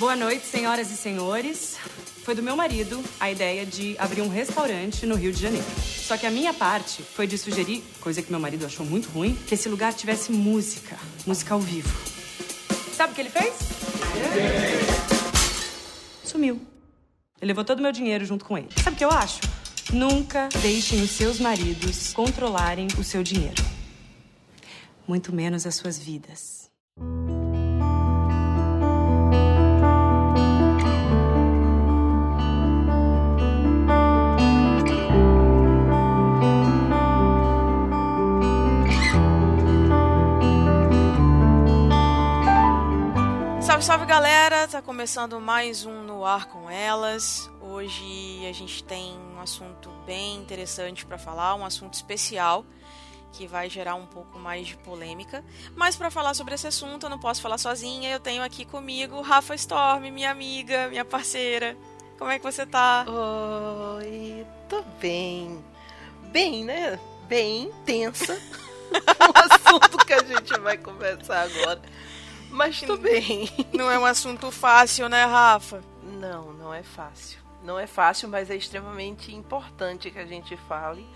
Boa noite, senhoras e senhores. Foi do meu marido a ideia de abrir um restaurante no Rio de Janeiro. Só que a minha parte foi de sugerir, coisa que meu marido achou muito ruim, que esse lugar tivesse música, música ao vivo. Sabe o que ele fez? Sumiu. Ele levou todo o meu dinheiro junto com ele. Sabe o que eu acho? Nunca deixem os seus maridos controlarem o seu dinheiro. Muito menos as suas vidas. Salve, salve galera! Tá começando mais um No Ar com Elas. Hoje a gente tem um assunto bem interessante para falar, um assunto especial que vai gerar um pouco mais de polêmica. Mas para falar sobre esse assunto, eu não posso falar sozinha. Eu tenho aqui comigo Rafa Storm, minha amiga, minha parceira. Como é que você tá? Oi, tô bem. Bem, né? Bem tensa. o assunto que a gente vai conversar agora. Mas tô bem. Não é um assunto fácil, né, Rafa? Não, não é fácil. Não é fácil, mas é extremamente importante que a gente fale.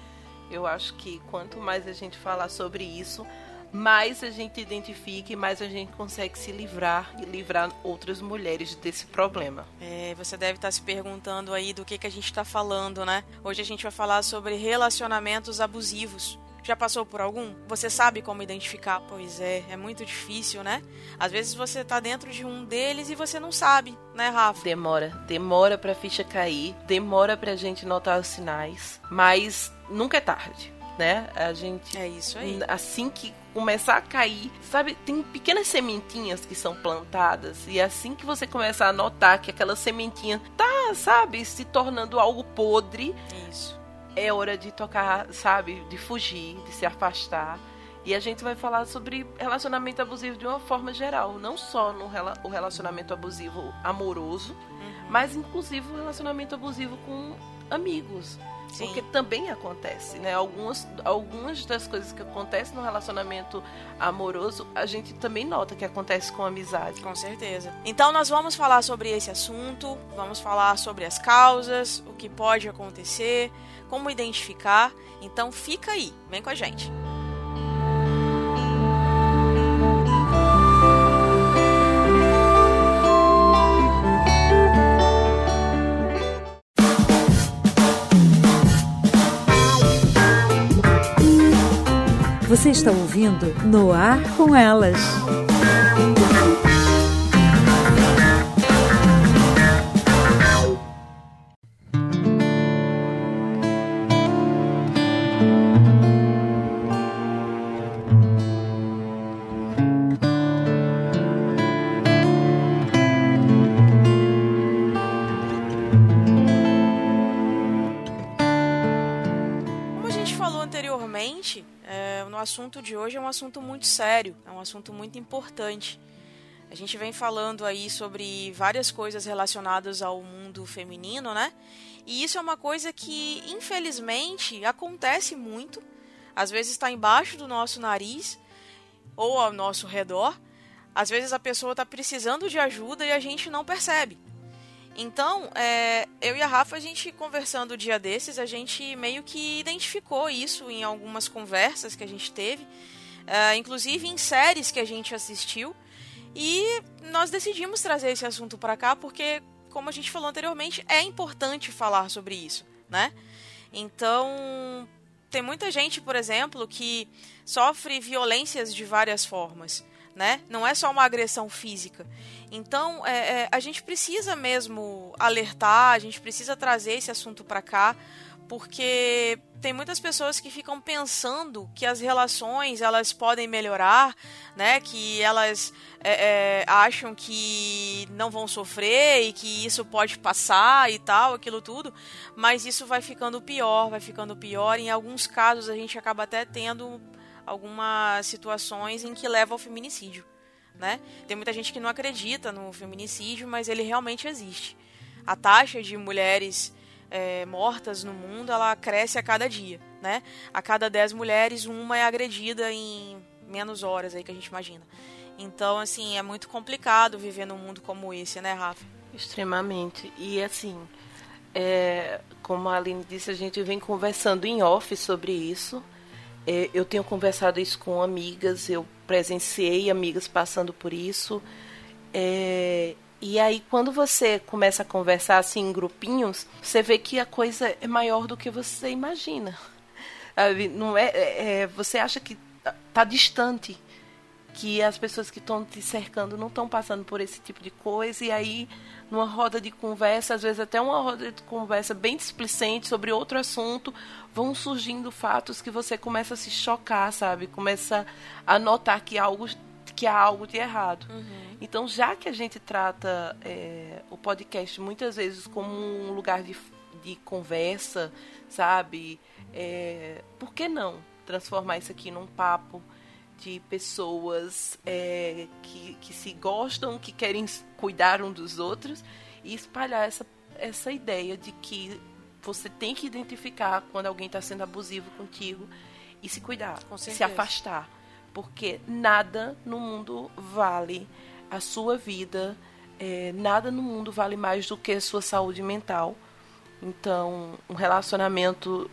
Eu acho que quanto mais a gente falar sobre isso, mais a gente identifica e mais a gente consegue se livrar e livrar outras mulheres desse problema. É, você deve estar se perguntando aí do que, que a gente está falando, né? Hoje a gente vai falar sobre relacionamentos abusivos. Já passou por algum? Você sabe como identificar? Pois é, é muito difícil, né? Às vezes você tá dentro de um deles e você não sabe, né, Rafa? Demora, demora pra ficha cair, demora pra gente notar os sinais, mas nunca é tarde, né? A gente É isso aí. assim que começar a cair, sabe, tem pequenas sementinhas que são plantadas e assim que você começar a notar que aquela sementinha tá, sabe, se tornando algo podre, Isso. É hora de tocar, sabe, de fugir, de se afastar. E a gente vai falar sobre relacionamento abusivo de uma forma geral, não só no rela o relacionamento abusivo amoroso, Uhum. mas inclusive o relacionamento abusivo com amigos. Sim. Porque também acontece, né? Algumas, algumas das coisas que acontecem no relacionamento amoroso, a gente também nota que acontece com amizade. Com certeza. Então nós vamos falar sobre esse assunto, vamos falar sobre as causas, o que pode acontecer, como identificar. Então fica aí, vem com a gente. Você está ouvindo No Ar com Elas. Assunto de hoje é um assunto muito sério, é um assunto muito importante. A gente vem falando aí sobre várias coisas relacionadas ao mundo feminino, né? E isso é uma coisa que, infelizmente, acontece muito. Às vezes está embaixo do nosso nariz ou ao nosso redor. Às vezes a pessoa está precisando de ajuda e a gente não percebe. Então, é, eu e a Rafa, a gente conversando o dia desses, a gente meio que identificou isso em algumas conversas que a gente teve, é, inclusive em séries que a gente assistiu, e nós decidimos trazer esse assunto para cá porque, como a gente falou anteriormente, é importante falar sobre isso, né? Então, tem muita gente, por exemplo, que sofre violências de várias formas, né? Não é só uma agressão física. Então, é, é, a gente precisa mesmo alertar, a gente precisa trazer esse assunto para cá, porque tem muitas pessoas que ficam pensando que as relações elas podem melhorar, né? Que elas é, é, acham que não vão sofrer e que isso pode passar e tal, aquilo tudo, mas isso vai ficando pior, vai ficando pior. Em alguns casos a gente acaba até tendo algumas situações em que leva ao feminicídio, né? Tem muita gente que não acredita no feminicídio, mas ele realmente existe. A taxa de mulheres é, mortas no mundo ela cresce a cada dia, né? A cada 10 mulheres, uma é agredida em menos horas aí que a gente imagina. Então, assim, é muito complicado viver num mundo como esse, né, Rafa? Extremamente. E assim, é, como a Aline disse, a gente vem conversando em off sobre isso. É, eu tenho conversado isso com amigas, eu presenciei amigas passando por isso. É, e aí, quando você começa a conversar assim em grupinhos, você vê que a coisa é maior do que você imagina. Não é, é, é você acha que está distante, que as pessoas que estão te cercando não estão passando por esse tipo de coisa, e aí numa roda de conversa, às vezes até uma roda de conversa bem displicente sobre outro assunto, vão surgindo fatos que você começa a se chocar, sabe? Começa a notar que algo que há algo de errado. Uhum. Então, já que a gente trata é, o podcast muitas vezes como um lugar de, de conversa, sabe? É, por que não transformar isso aqui num papo de pessoas é, que, que se gostam, que querem cuidar um dos outros e espalhar essa, essa ideia de que você tem que identificar quando alguém está sendo abusivo contigo e se cuidar, se afastar. Porque nada no mundo vale a sua vida, é, nada no mundo vale mais do que a sua saúde mental. Então, um relacionamento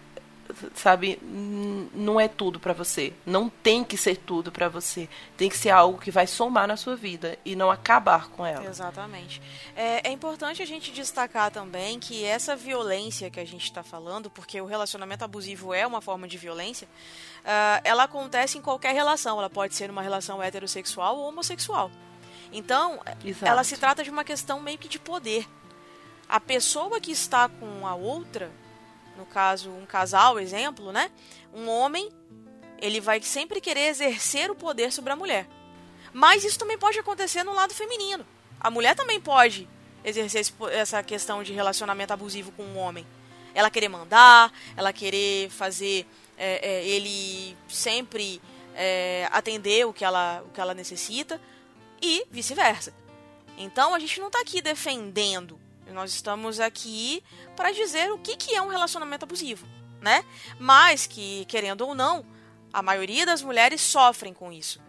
sabe, não é tudo para você. Não tem que ser tudo para você. Tem que ser algo que vai somar na sua vida e não acabar com ela. Exatamente. É, é importante a gente destacar também que essa violência que a gente está falando, porque o relacionamento abusivo é uma forma de violência, uh, ela acontece em qualquer relação. Ela pode ser uma relação heterossexual ou homossexual. Então, Exato. ela se trata de uma questão meio que de poder. A pessoa que está com a outra no caso um casal, exemplo, né? Um homem, ele vai sempre querer exercer o poder sobre a mulher. Mas isso também pode acontecer no lado feminino. A mulher também pode exercer essa questão de relacionamento abusivo com um homem. Ela querer mandar, ela querer fazer é, é, ele sempre é, atender o que, ela, o que ela necessita e vice-versa. Então a gente não está aqui defendendo nós estamos aqui para dizer o que, que é um relacionamento abusivo, né? Mas que, querendo ou não, a maioria das mulheres sofrem com isso.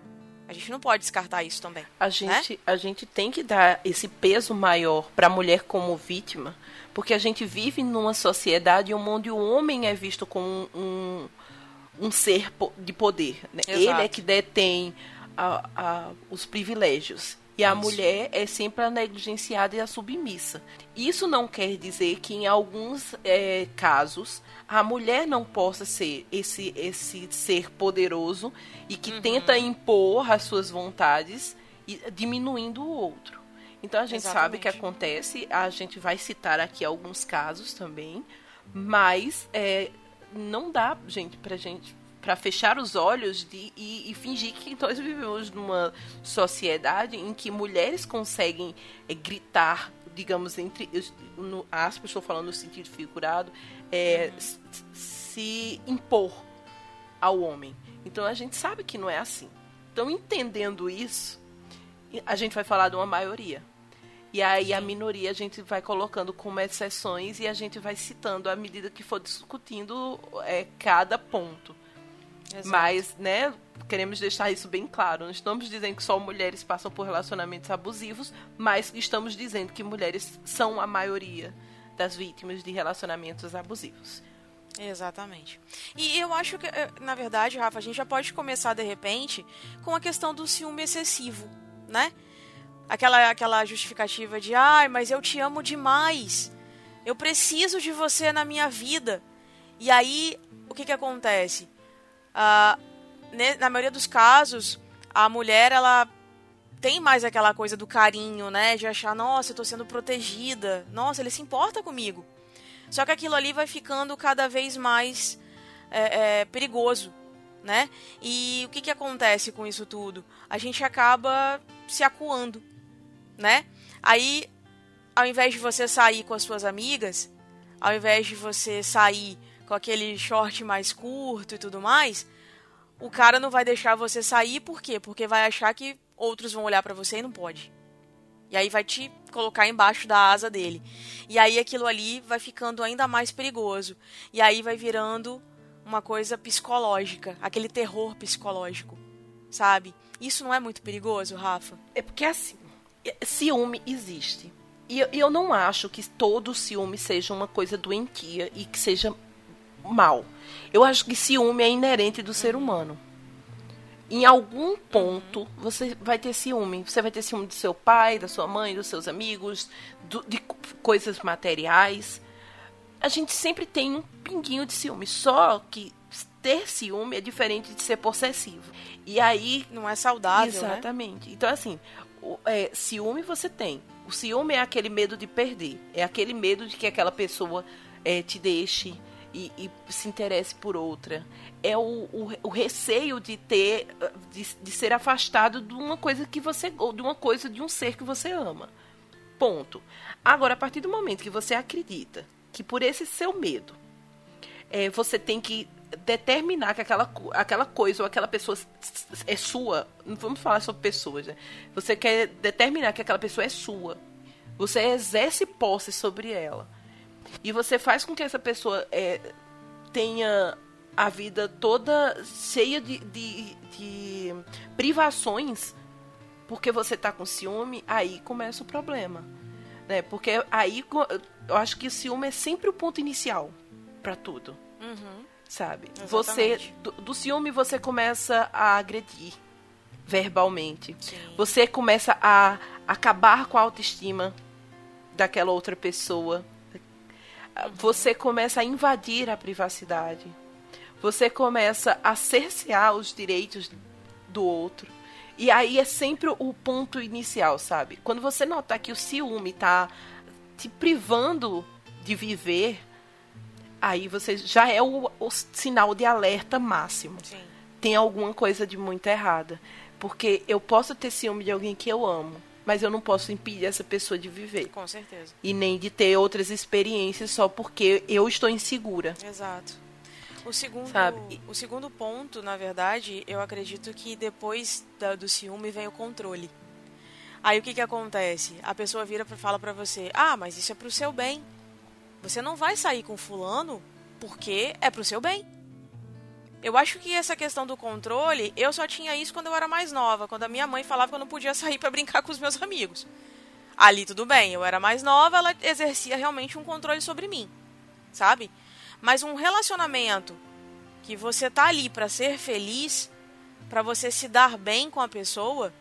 A gente não pode descartar isso também. A gente, né? a gente tem que dar esse peso maior para a mulher como vítima, porque a gente vive numa sociedade onde o homem é visto como um, um, ser de poder. Né? Ele é que detém a, a, os privilégios. E a Isso. mulher é sempre a negligenciada e a submissa. Isso não quer dizer que em alguns é, casos a mulher não possa ser esse, esse ser poderoso e que uhum. tenta impor as suas vontades diminuindo o outro. Então a gente Exatamente. sabe que acontece, a gente vai citar aqui alguns casos também, mas é, não dá, gente, pra gente para fechar os olhos de, e, e, fingir que nós vivemos numa sociedade em que mulheres conseguem é, gritar, digamos, entre no, aspas, estou falando no sentido figurado, é, uhum. se impor ao homem. Então a gente sabe que não é assim. Então, entendendo isso, a gente vai falar de uma maioria. E aí a minoria a gente vai colocando como exceções e a gente vai citando à medida que for discutindo é, cada ponto. Exato. Mas, né, queremos deixar isso bem claro. Não estamos dizendo que só mulheres passam por relacionamentos abusivos, mas estamos dizendo que mulheres são a maioria das vítimas de relacionamentos abusivos. Exatamente. E eu acho que, eh, na verdade, Rafa, a gente já pode começar de repente com a questão do ciúme excessivo, né? Aquela, aquela justificativa de, ai, mas eu te amo demais. Eu preciso de você na minha vida. E aí, o que que acontece? Uh, na maioria dos casos, a mulher ela tem mais aquela coisa do carinho, né? De achar, nossa, eu tô sendo protegida, nossa, ele se importa comigo. Só que aquilo ali vai ficando cada vez mais é, é, perigoso, né? E o que, que acontece com isso tudo? A gente acaba se acuando, né? Aí, ao invés de você sair com as suas amigas, ao invés de você sair com aquele short mais curto e tudo mais, o cara não vai deixar você sair, por quê? Porque vai achar que outros vão olhar para você e não pode. E aí vai te colocar embaixo da asa dele. E aí aquilo ali vai ficando ainda mais perigoso. E aí vai virando uma coisa psicológica, aquele terror psicológico, sabe? Isso não é muito perigoso, Rafa? É porque assim, ciúme existe. E eu não acho que todo ciúme seja uma coisa doentia e que seja mal. Eu acho que ciúme é inerente do ser humano. Em algum ponto você vai ter ciúme. Você vai ter ciúme do seu pai, da sua mãe, dos seus amigos, do, de coisas materiais. A gente sempre tem um pinguinho de ciúme. Só que ter ciúme é diferente de ser possessivo. E aí. Não é saudável. Né? Exatamente. Né? Então, assim, o, é, ciúme você tem. O ciúme é aquele medo de perder. É aquele medo de que aquela pessoa é, te deixe e, e, se interesse por outra. É o, o, o receio de ter. De, de, ser afastado de uma coisa que você. ou de uma coisa, de um ser que você ama. Ponto. Agora, a partir do momento que você acredita que por esse seu medo é, você tem que determinar que aquela, aquela coisa ou aquela pessoa é sua. Não vamos falar sobre pessoas, né? Você quer determinar que aquela pessoa é sua. Você exerce posse sobre ela. E você faz com que essa pessoa é, tenha a vida toda cheia de, de, de privações porque você tá com ciúme, aí começa o problema. Né? Porque aí eu acho que o ciúme é sempre o ponto inicial para tudo. Uhum sabe? Exatamente. Você do, do, ciúme você começa a agredir verbalmente. Sim. Você começa a acabar com a autoestima daquela outra pessoa. Você começa a invadir a privacidade. Você começa a cercear os direitos do outro. E aí é sempre o ponto inicial, sabe? Quando você notar que o ciúme tá te privando de viver, aí você já é o, o sinal de alerta máximo. Sim. Tem alguma coisa de muito errada. Porque eu posso ter ciúme de alguém que eu amo, mas eu não posso impedir essa pessoa de viver. Com certeza. E nem de ter outras experiências só porque eu estou insegura. Exato. O segundo, Sabe? o segundo ponto, na verdade, eu acredito que depois da, do ciúme vem o controle. Aí o que que acontece? A pessoa vira e fala para você: "Ah, mas isso é pro seu bem. Você não vai sair com fulano porque é pro seu bem. Eu acho que essa questão do controle, eu só tinha isso quando eu era mais nova, quando a minha mãe falava que eu não podia sair para brincar com os meus amigos. Ali tudo bem, eu era mais nova, ela exercia realmente um controle sobre mim, sabe? Mas um relacionamento que você tá ali para ser feliz, para você se dar bem com a pessoa,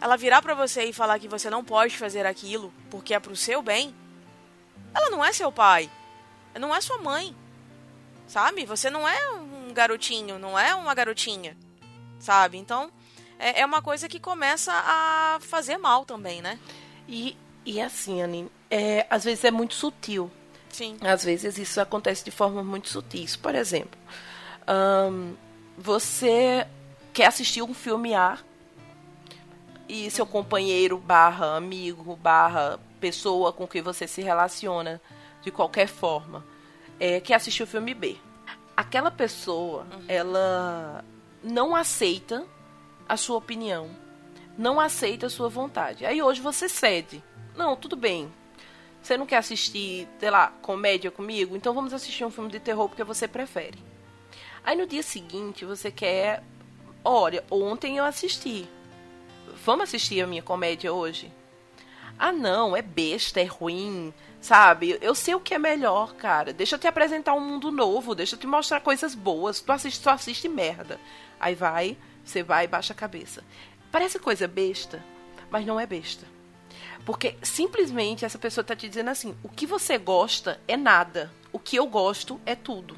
ela virar para você e falar que você não pode fazer aquilo porque é pro seu bem, ela não é seu pai. Não é sua mãe. Sabe? Você não é um garotinho, não é uma garotinha. Sabe? Então, é, é uma coisa que começa a fazer mal também, né? E, e assim, Anine, é, às vezes é muito sutil. Sim. Às vezes isso acontece de forma muito sutil. Por exemplo, você quer assistir um filme A e seu companheiro barra amigo barra pessoa com quem você se relaciona de qualquer forma é, que assistiu o filme B. Aquela pessoa, uhum. ela não aceita a sua opinião, não aceita a sua vontade. Aí hoje você cede. Não, tudo bem. Você não quer assistir, sei lá, comédia comigo? Então vamos assistir um filme de terror porque você prefere. Aí no dia seguinte você quer. Olha, ontem eu assisti. Vamos assistir a minha comédia hoje? Ah, não, é besta, é ruim, sabe? Eu sei o que é melhor, cara. Deixa eu te apresentar um mundo novo, deixa eu te mostrar coisas boas. Tu assiste, só assiste merda. Aí vai, você vai e baixa a cabeça. Parece coisa besta, mas não é besta. Porque simplesmente essa pessoa está te dizendo assim: o que você gosta é nada, o que eu gosto é tudo.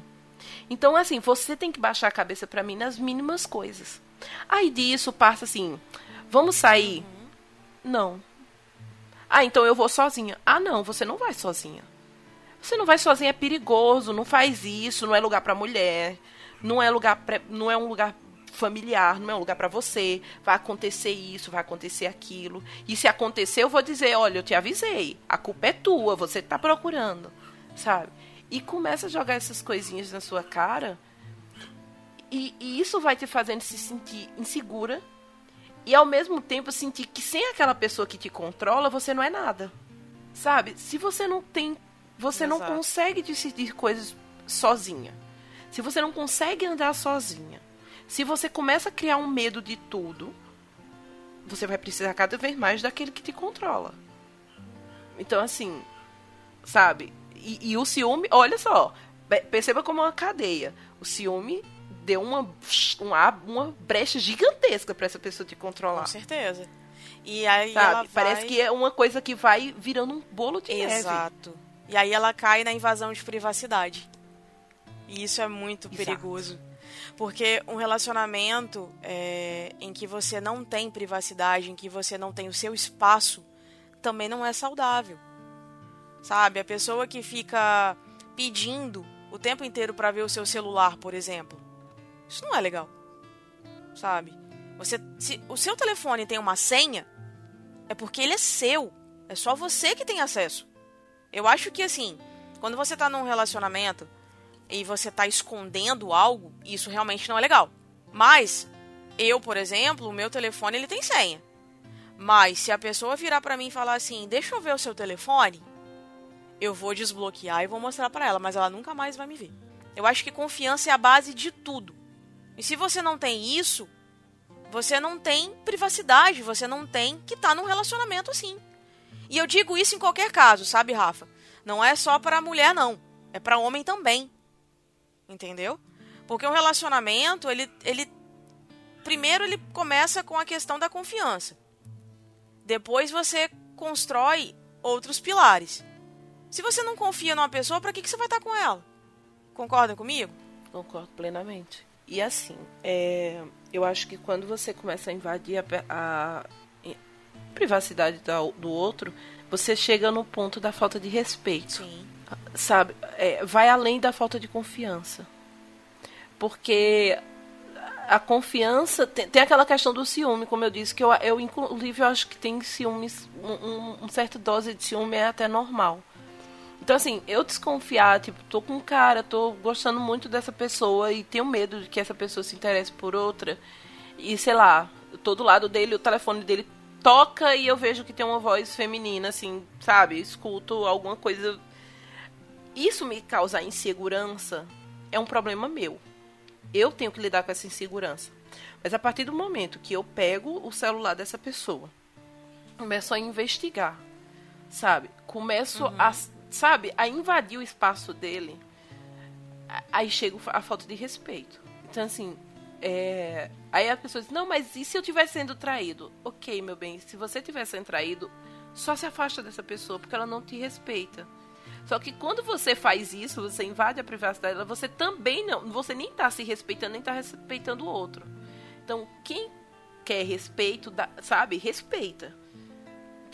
Então, assim, você tem que baixar a cabeça para mim nas mínimas coisas. Aí disso passa assim: vamos sair? Uhum. Não. Ah, então eu vou sozinha. Ah, não, você não vai sozinha. Você não vai sozinha, é perigoso, não faz isso, não é lugar para mulher, não é lugar pra, não é um lugar familiar, não é um lugar para você. Vai acontecer isso, vai acontecer aquilo. E se acontecer, eu vou dizer, olha, eu te avisei. A culpa é tua, você tá procurando, sabe? E começa a jogar essas coisinhas na sua cara. E, e isso vai te fazendo se sentir insegura e ao mesmo tempo sentir que sem aquela pessoa que te controla, você não é nada. Sabe? Se você não tem. Você Exato. não consegue decidir coisas sozinha. Se você não consegue andar sozinha. Se você começa a criar um medo de tudo, você vai precisar cada vez mais daquele que te controla. Então, assim, sabe? E, e o ciúme, olha só, perceba como é uma cadeia. O ciúme deu uma, uma, uma brecha gigantesca para essa pessoa te controlar. Com certeza. E aí Sabe? ela vai... Parece que é uma coisa que vai virando um bolo de Exato. neve. Exato. E aí ela cai na invasão de privacidade. E isso é muito Exato. perigoso. Porque um relacionamento é, em que você não tem privacidade, em que você não tem o seu espaço, também não é saudável. Sabe? A pessoa que fica pedindo o tempo inteiro para ver o seu celular, por exemplo. Isso não é legal. Sabe? Você, se o seu telefone tem uma senha, é porque ele é seu. É só você que tem acesso. Eu acho que assim, quando você tá num relacionamento e você tá escondendo algo, isso realmente não é legal. Mas eu, por exemplo, o meu telefone ele tem senha. Mas se a pessoa virar para mim e falar assim: "Deixa eu ver o seu telefone", eu vou desbloquear e vou mostrar para ela, mas ela nunca mais vai me ver. Eu acho que confiança é a base de tudo. E se você não tem isso, você não tem privacidade, você não tem que estar tá num relacionamento assim. E eu digo isso em qualquer caso, sabe, Rafa? Não é só para mulher não, é para homem também. Entendeu? Porque um relacionamento, ele ele primeiro ele começa com a questão da confiança. Depois você constrói outros pilares. Se você não confia numa pessoa, para que, que você vai estar com ela? Concorda comigo? Concordo plenamente. E assim, é, eu acho que quando você começa a invadir a, a, privacidade do, do outro, você chega no ponto da falta de respeito. Sim. Sabe? É, vai além da falta de confiança. Porque a confiança tem, tem, aquela questão do ciúme, como eu disse, que eu, eu inclusive eu acho que tem ciúmes, um, um, um certa dose de ciúme é até normal. Então, assim, eu desconfiar, tipo, tô com um cara, tô gostando muito dessa pessoa e tenho medo de que essa pessoa se interesse por outra. E, sei lá, eu tô do lado dele, o telefone dele toca e eu vejo que tem uma voz feminina, assim, sabe? Escuto alguma coisa. Isso me causa insegurança é um problema meu. Eu tenho que lidar com essa insegurança. Mas a partir do momento que eu pego o celular dessa pessoa, começo a investigar, sabe? Começo uhum. a sabe, a invadir o espaço dele, aí chega a falta de respeito. Então, assim, é... aí a pessoa diz, não, mas e se eu estiver sendo traído? Ok, meu bem, se você estiver sendo traído, só se afasta dessa pessoa, porque ela não te respeita. Só que quando você faz isso, você invade a privacidade dela, você também não, você nem está se respeitando, nem está respeitando o outro. Então, quem quer respeito, sabe, respeita.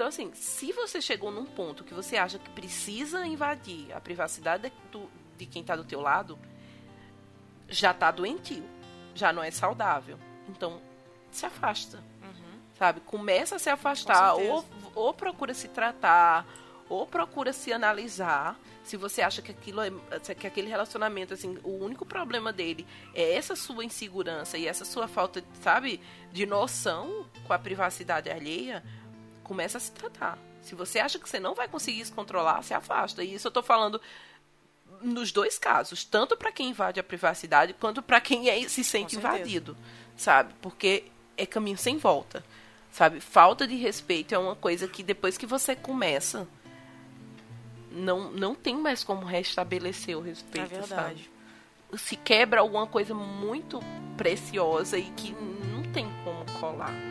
Então, assim, se você chegou num ponto que você acha que precisa invadir a privacidade do, de quem está do teu lado, já está doentio, já não é saudável. Então, se afasta, uhum. sabe? Começa a se afastar, ou, ou procura se tratar, ou procura se analisar. Se você acha que aquilo é, que aquele relacionamento assim, o único problema dele é essa sua insegurança e essa sua falta, sabe, de noção com a privacidade alheia, começa a se tratar. Se você acha que você não vai conseguir se controlar, se afasta. E isso eu estou falando nos dois casos, tanto para quem invade a privacidade quanto para quem é, se sente invadido, sabe? Porque é caminho sem volta, sabe? Falta de respeito é uma coisa que depois que você começa, não, não tem mais como restabelecer o respeito, é sabe? Se quebra alguma coisa muito preciosa e que não tem como colar.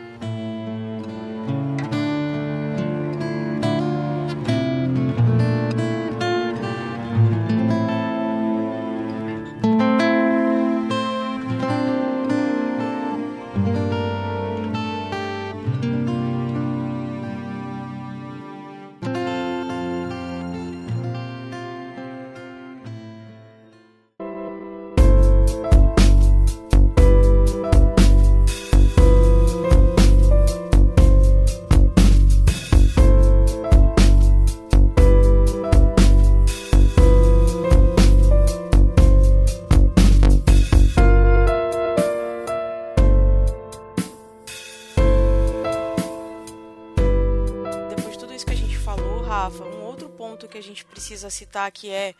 Precisa citar que é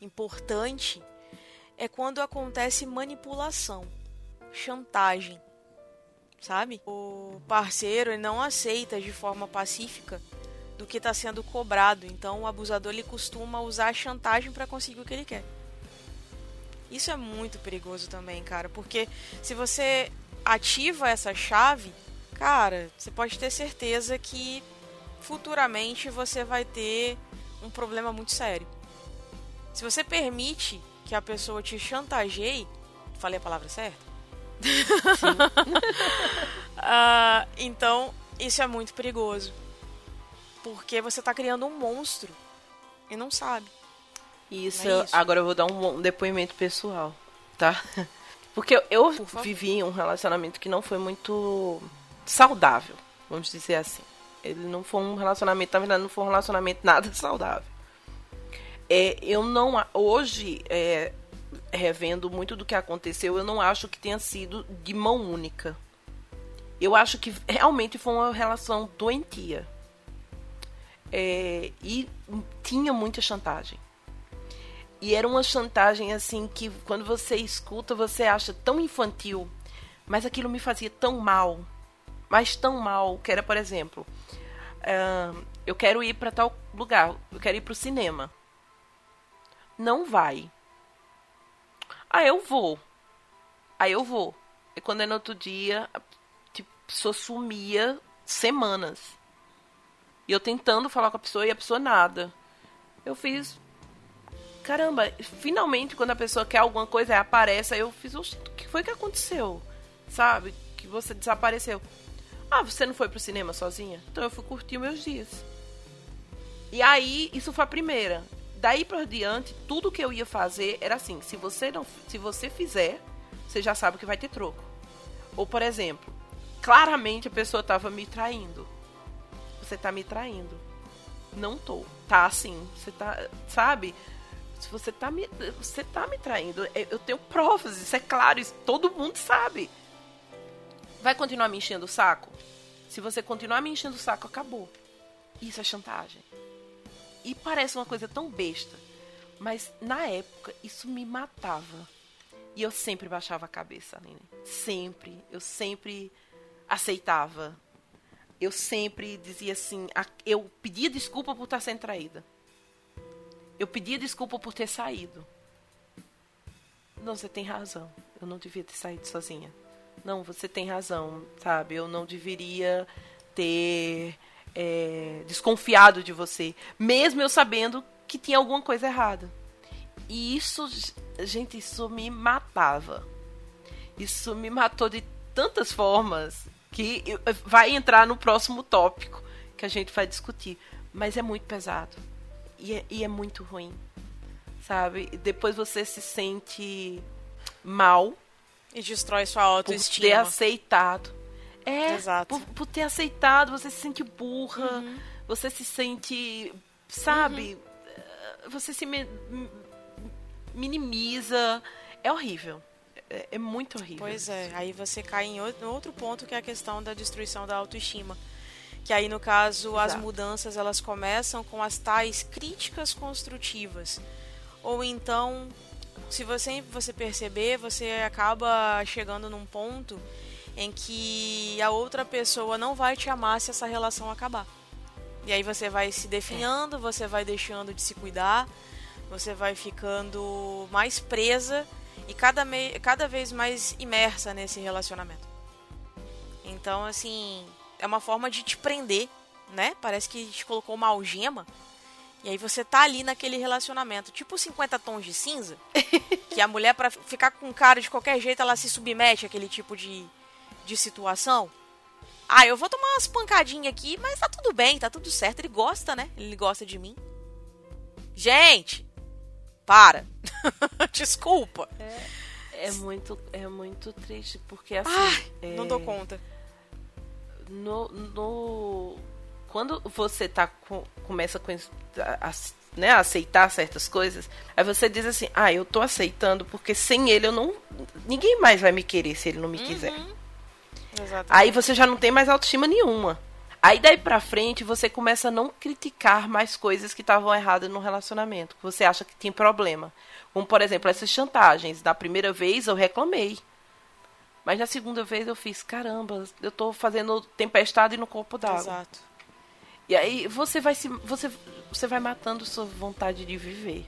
importante é quando acontece manipulação, chantagem. sabe? O parceiro não aceita de forma pacífica do que está sendo cobrado. Então o abusador ele costuma usar a chantagem para conseguir o que ele quer. Isso é muito perigoso também, cara, porque se você ativa essa chave, cara, você pode ter certeza que futuramente você vai ter um problema muito sério. Se você permite que a pessoa te chantageie, falei a palavra certa? uh, então, isso é muito perigoso. Porque você está criando um monstro e não sabe. Isso, é isso, agora eu vou dar um depoimento pessoal, tá? Porque eu vivi um relacionamento que não foi muito saudável, vamos dizer assim. Ele não foi um relacionamento, na verdade, não foi um relacionamento nada saudável. É, eu não. Hoje, é, revendo muito do que aconteceu, eu não acho que tenha sido de mão única. Eu acho que realmente foi uma relação doentia. É, e tinha muita chantagem. E era uma chantagem assim que quando você escuta, você acha tão infantil, mas aquilo me fazia tão mal. Mas tão mal, que era, por exemplo, uh, eu quero ir para tal lugar, eu quero ir para o cinema. Não vai. Ah, eu vou. Aí eu vou. E quando é no outro dia, tipo, a pessoa sumia semanas. E eu tentando falar com a pessoa e a pessoa nada. Eu fiz. Caramba, finalmente quando a pessoa quer alguma coisa aparece, aí eu fiz. O que foi que aconteceu? Sabe? Que você desapareceu. Ah, você não foi pro cinema sozinha? Então eu fui curtir meus dias. E aí, isso foi a primeira daí por diante, tudo que eu ia fazer era assim: se você não, se você fizer, você já sabe que vai ter troco. Ou por exemplo, claramente a pessoa estava me traindo. Você está me traindo. Não tô. Tá assim, você tá, sabe? Se você tá me, você tá me traindo, é, eu tenho provas, isso é claro, isso todo mundo sabe. Vai continuar me enchendo o saco? Se você continuar me enchendo o saco, acabou. Isso é chantagem. E parece uma coisa tão besta. Mas na época isso me matava. E eu sempre baixava a cabeça, Aline. Sempre. Eu sempre aceitava. Eu sempre dizia assim. Eu pedia desculpa por estar sendo traída. Eu pedia desculpa por ter saído. Não, você tem razão. Eu não devia ter saído sozinha. Não, você tem razão, sabe? Eu não deveria ter é, desconfiado de você, mesmo eu sabendo que tinha alguma coisa errada. E isso, gente, isso me matava. Isso me matou de tantas formas que vai entrar no próximo tópico que a gente vai discutir. Mas é muito pesado. E é, e é muito ruim. Sabe? Depois você se sente mal. E destrói sua autoestima. Por ter aceitado é, Exato. Por, por ter aceitado, você se sente burra, uhum. você se sente, sabe, uhum. você se me, minimiza. É horrível. É, é, muito horrível. Pois é, aí você cai em outro ponto que é a questão da destruição da autoestima. Que aí, no caso, Exato. as mudanças elas começam com as tais críticas construtivas. Ou então, se você, você perceber, você acaba chegando num ponto em que a outra pessoa não vai te amar se essa relação acabar. E aí você vai se definhando, você vai deixando de se cuidar, você vai ficando mais presa e cada, me cada vez mais imersa nesse relacionamento. Então, assim, é uma forma de te prender, né? Parece que te colocou uma algema. E aí você tá ali naquele relacionamento, tipo 50 tons de cinza, que a mulher para ficar com cara de qualquer jeito ela se submete àquele tipo de, de situação. Ah, eu vou tomar umas pancadinhas aqui, mas tá tudo bem, tá tudo certo. Ele gosta, né? Ele gosta de mim. Gente, para. Desculpa. É, é, muito, é muito triste, porque assim. Ai, é, não dou conta. No, no, quando você tá com, começa com a, a, né, a aceitar certas coisas, aí você diz assim: ah, eu tô aceitando porque sem ele eu não. Ninguém mais vai me querer se ele não me uhum. quiser. Exatamente. Aí você já não tem mais autoestima nenhuma. Aí daí pra frente você começa a não criticar mais coisas que estavam erradas no relacionamento, que você acha que tem problema. Como, por exemplo, essas chantagens. Da primeira vez eu reclamei. Mas na segunda vez eu fiz, caramba, eu tô fazendo tempestade no corpo d'água. Exato. E aí você vai se você você vai matando sua vontade de viver.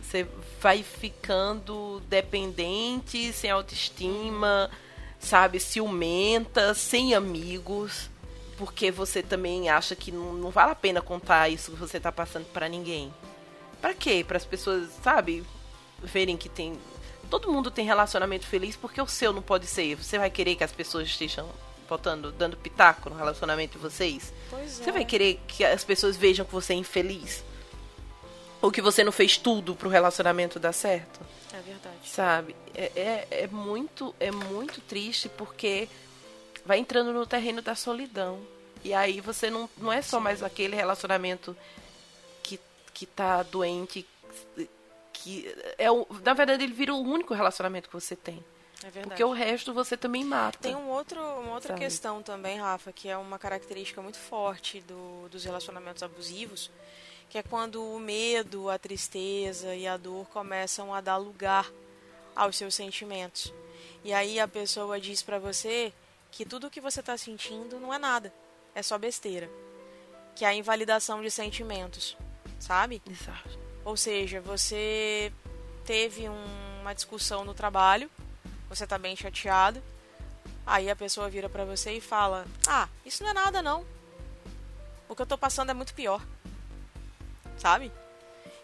Você vai ficando dependente, sem autoestima, sabe, ciumenta, sem amigos, porque você também acha que não, não vale a pena contar isso que você tá passando para ninguém. Para quê? Para as pessoas, sabe, verem que tem todo mundo tem relacionamento feliz, porque o seu não pode ser. Você vai querer que as pessoas estejam botando, dando pitaco no relacionamento de vocês? Pois é. Você vai querer que as pessoas vejam que você é infeliz? Ou que você não fez tudo pro relacionamento dar certo? É verdade. Sabe? É, é, é muito, é muito triste porque vai entrando no terreno da solidão. E aí você não, não é só mais aquele relacionamento que, que tá doente, que é o, na verdade ele vira o único relacionamento que você tem. É verdade. Porque o resto você também mata. Tem um outro, uma outra Sabe? questão também, Rafa, que é uma característica muito forte do, dos relacionamentos abusivos, que é quando o medo, a tristeza e a dor começam a dar lugar aos seus sentimentos. E aí a pessoa diz pra você que tudo que você tá sentindo não é nada, é só besteira. Que é a invalidação de sentimentos, sabe? Exato. Ou seja, você teve um- uma discussão no trabalho, você tá bem chateado, aí a pessoa vira pra você e fala: Ah, isso não é nada não. O que eu tô passando é muito pior. Sabe?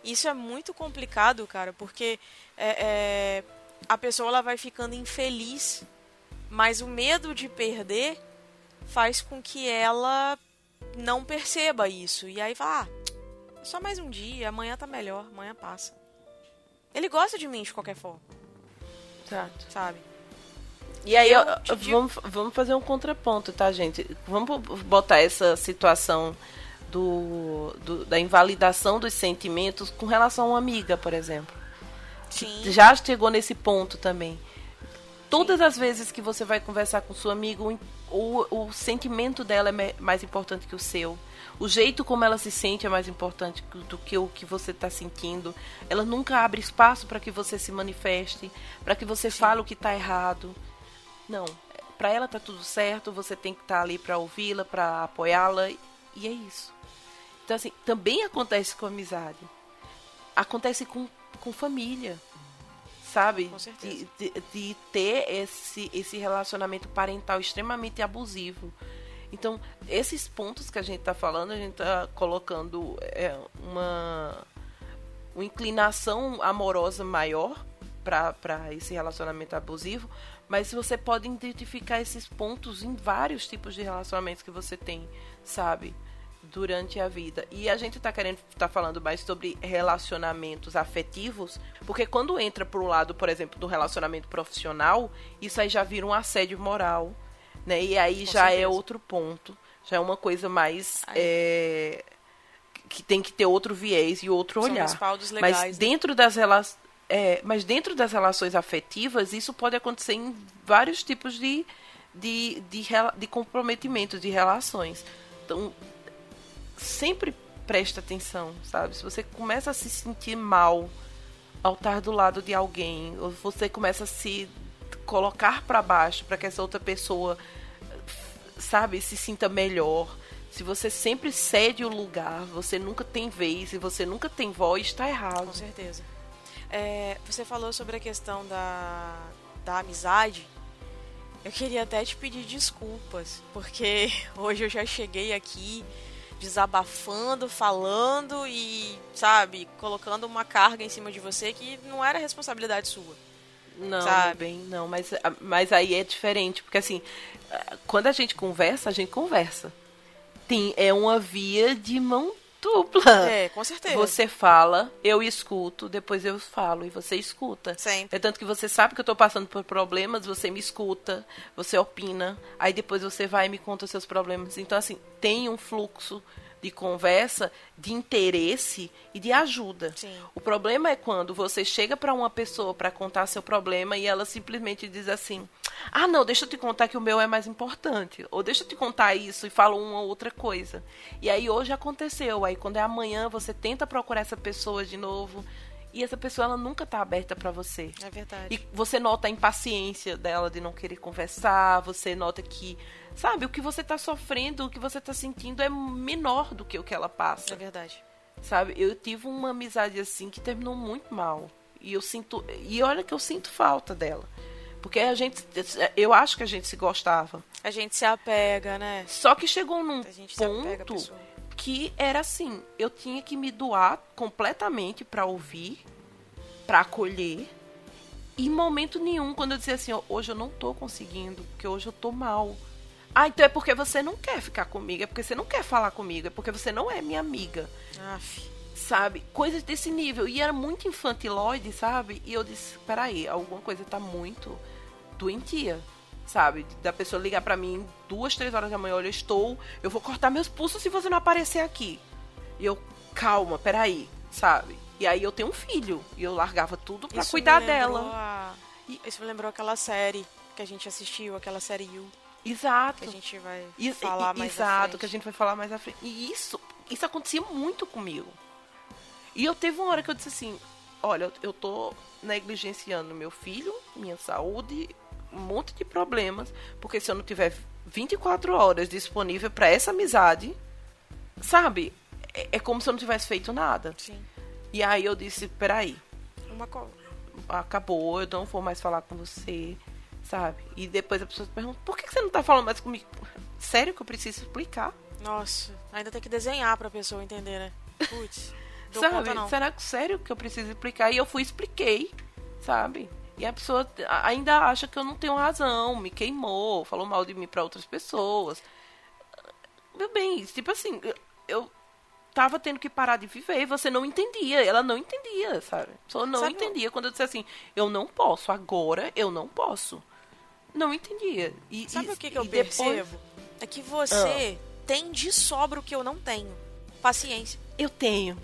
Isso é muito complicado, cara, porque é, é, a pessoa ela vai ficando infeliz, mas o medo de perder faz com que ela não perceba isso. E aí fala: Ah, só mais um dia, amanhã tá melhor, amanhã passa. Ele gosta de mim de qualquer forma, Exato. sabe? E aí, Eu digo- vamos, vamos fazer um contraponto, tá, gente? Vamos botar essa situação do, do- da invalidação dos sentimentos com relação a uma amiga, por exemplo. Sim. Já chegou nesse ponto também. Todas as vezes que você vai conversar com sua amiga, o, o, sentimento dela é mais importante que o seu. O jeito como ela se sente é mais importante do que o que você está sentindo. Ela nunca abre espaço para que você se manifeste, para que você fale o que está errado. Não. Para ela tá tudo certo, você tem que estar ali para ouvi-la, para apoiá-la, e é isso. Então, assim, também acontece com amizade. Acontece com, com família. Sabe? Com certeza. De, de, de ter esse, esse relacionamento parental extremamente abusivo. Então, esses pontos que a gente tá falando, a gente tá colocando é, uma, uma inclinação amorosa maior para esse relacionamento abusivo, mas você pode identificar esses pontos em vários tipos de relacionamentos que você tem, sabe? Durante a vida. E a gente tá querendo tá falando mais sobre relacionamentos afetivos, porque quando entra um lado, por exemplo, do relacionamento profissional, isso aí já vira um assédio moral, né? E aí Com já é certeza. outro ponto. Já é uma coisa mais. É, que tem que ter outro viés e outro São olhar. legais, Mas né? dentro das relações. É, mas dentro das relações afetivas, isso pode acontecer em vários tipos de, de, de, de comprometimento de relações. Então, sempre presta atenção, sabe? Se você começa a se sentir mal ao estar do lado de alguém, ou você começa a se colocar para baixo para que essa outra pessoa, sabe, se sinta melhor. Se você sempre cede o lugar, você nunca tem vez e você nunca tem voz, está errado. Com certeza. É, você falou sobre a questão da, da amizade. Eu queria até te pedir desculpas, porque hoje eu já cheguei aqui desabafando, falando e, sabe, colocando uma carga em cima de você que não era responsabilidade sua. Não, Sabe? bem, não, mas, mas aí é diferente, porque assim, quando a gente conversa, a gente conversa. Tem, é uma via de mão dupla. É, com certeza. Você fala, eu escuto, depois eu falo e você escuta. Sempre. É tanto que você sabe que eu tô passando por problemas, você me escuta, você opina, aí depois você vai e me conta os seus problemas. Então, assim, tem um fluxo de conversa, de interesse e de ajuda. Sim. O problema é quando você chega para uma pessoa para contar seu problema e ela simplesmente diz assim: "Ah, não, deixa eu te contar que o meu é mais importante", ou "Deixa eu te contar isso" e fala uma outra coisa. E aí hoje aconteceu, aí quando é amanhã você tenta procurar essa pessoa de novo E essa pessoa ela nunca tá aberta para você. É verdade. E você nota a impaciência dela de não querer conversar, você nota que, sabe, o que você tá sofrendo, o que você tá sentindo é menor do que o que ela passa. É verdade. Sabe? Eu tive uma amizade assim que terminou muito mal. E eu sinto, e olha que eu sinto falta dela. Porque a gente, eu acho que a gente se gostava. A gente se apega, né? Só que chegou num A gente se apega à ponto. Que era assim, eu tinha que me doar completamente pra ouvir, pra acolher. E em momento nenhum, quando eu dizia assim, ó, hoje eu não tô conseguindo, porque hoje eu tô mal. Ah, então é porque você não quer ficar comigo, é porque você não quer falar comigo, é porque você não é minha amiga, Aff. sabe? Coisas desse nível. E era muito infantiloide, sabe? E eu disse, peraí, alguma coisa tá muito doentia, sabe? Da pessoa ligar pra mim duas, três horas da manhã, olha, eu estou, eu vou cortar meus pulsos se você não aparecer aqui. E eu, calma, peraí, sabe? E aí eu tenho um filho, e eu largava tudo pra Isso cuidar dela. a- Isso me lembrou aquela série que a gente assistiu, aquela série You, Exato. que a gente vai E- falar e- mais à Exato, frente. que a gente vai falar mais à frente. E isso, isso acontecia muito comigo. E eu teve uma hora que eu disse assim, olha, eu tô negligenciando meu filho, minha saúde, um monte de problemas, porque se eu não tiver 24 horas disponível pra essa amizade, sabe? É, é como se eu não tivesse feito nada. Sim. E aí eu disse, peraí, Uma co... acabou, eu não vou mais falar com você, sabe? E depois a pessoa pergunta, por que você não tá falando mais comigo? Sério que eu preciso explicar? Nossa, ainda tem que desenhar pra pessoa entender, né? Putz. sabe? conta. Será que sério que eu preciso explicar? E eu fui e expliquei, sabe? E a pessoa ainda acha que eu não tenho razão, me queimou, falou mal de mim pra outras pessoas. Meu bem, tipo assim, eu- tava tendo que parar de viver e você não entendia. Ela não entendia, sabe? A pessoa não Sabe- entendia quando eu disse assim, eu não posso, agora eu não posso. Não entendia. E, Sabe e- o que, que eu e depois- percebo? É que você tem de sobra o que eu não tenho. Paciência. Eu tenho.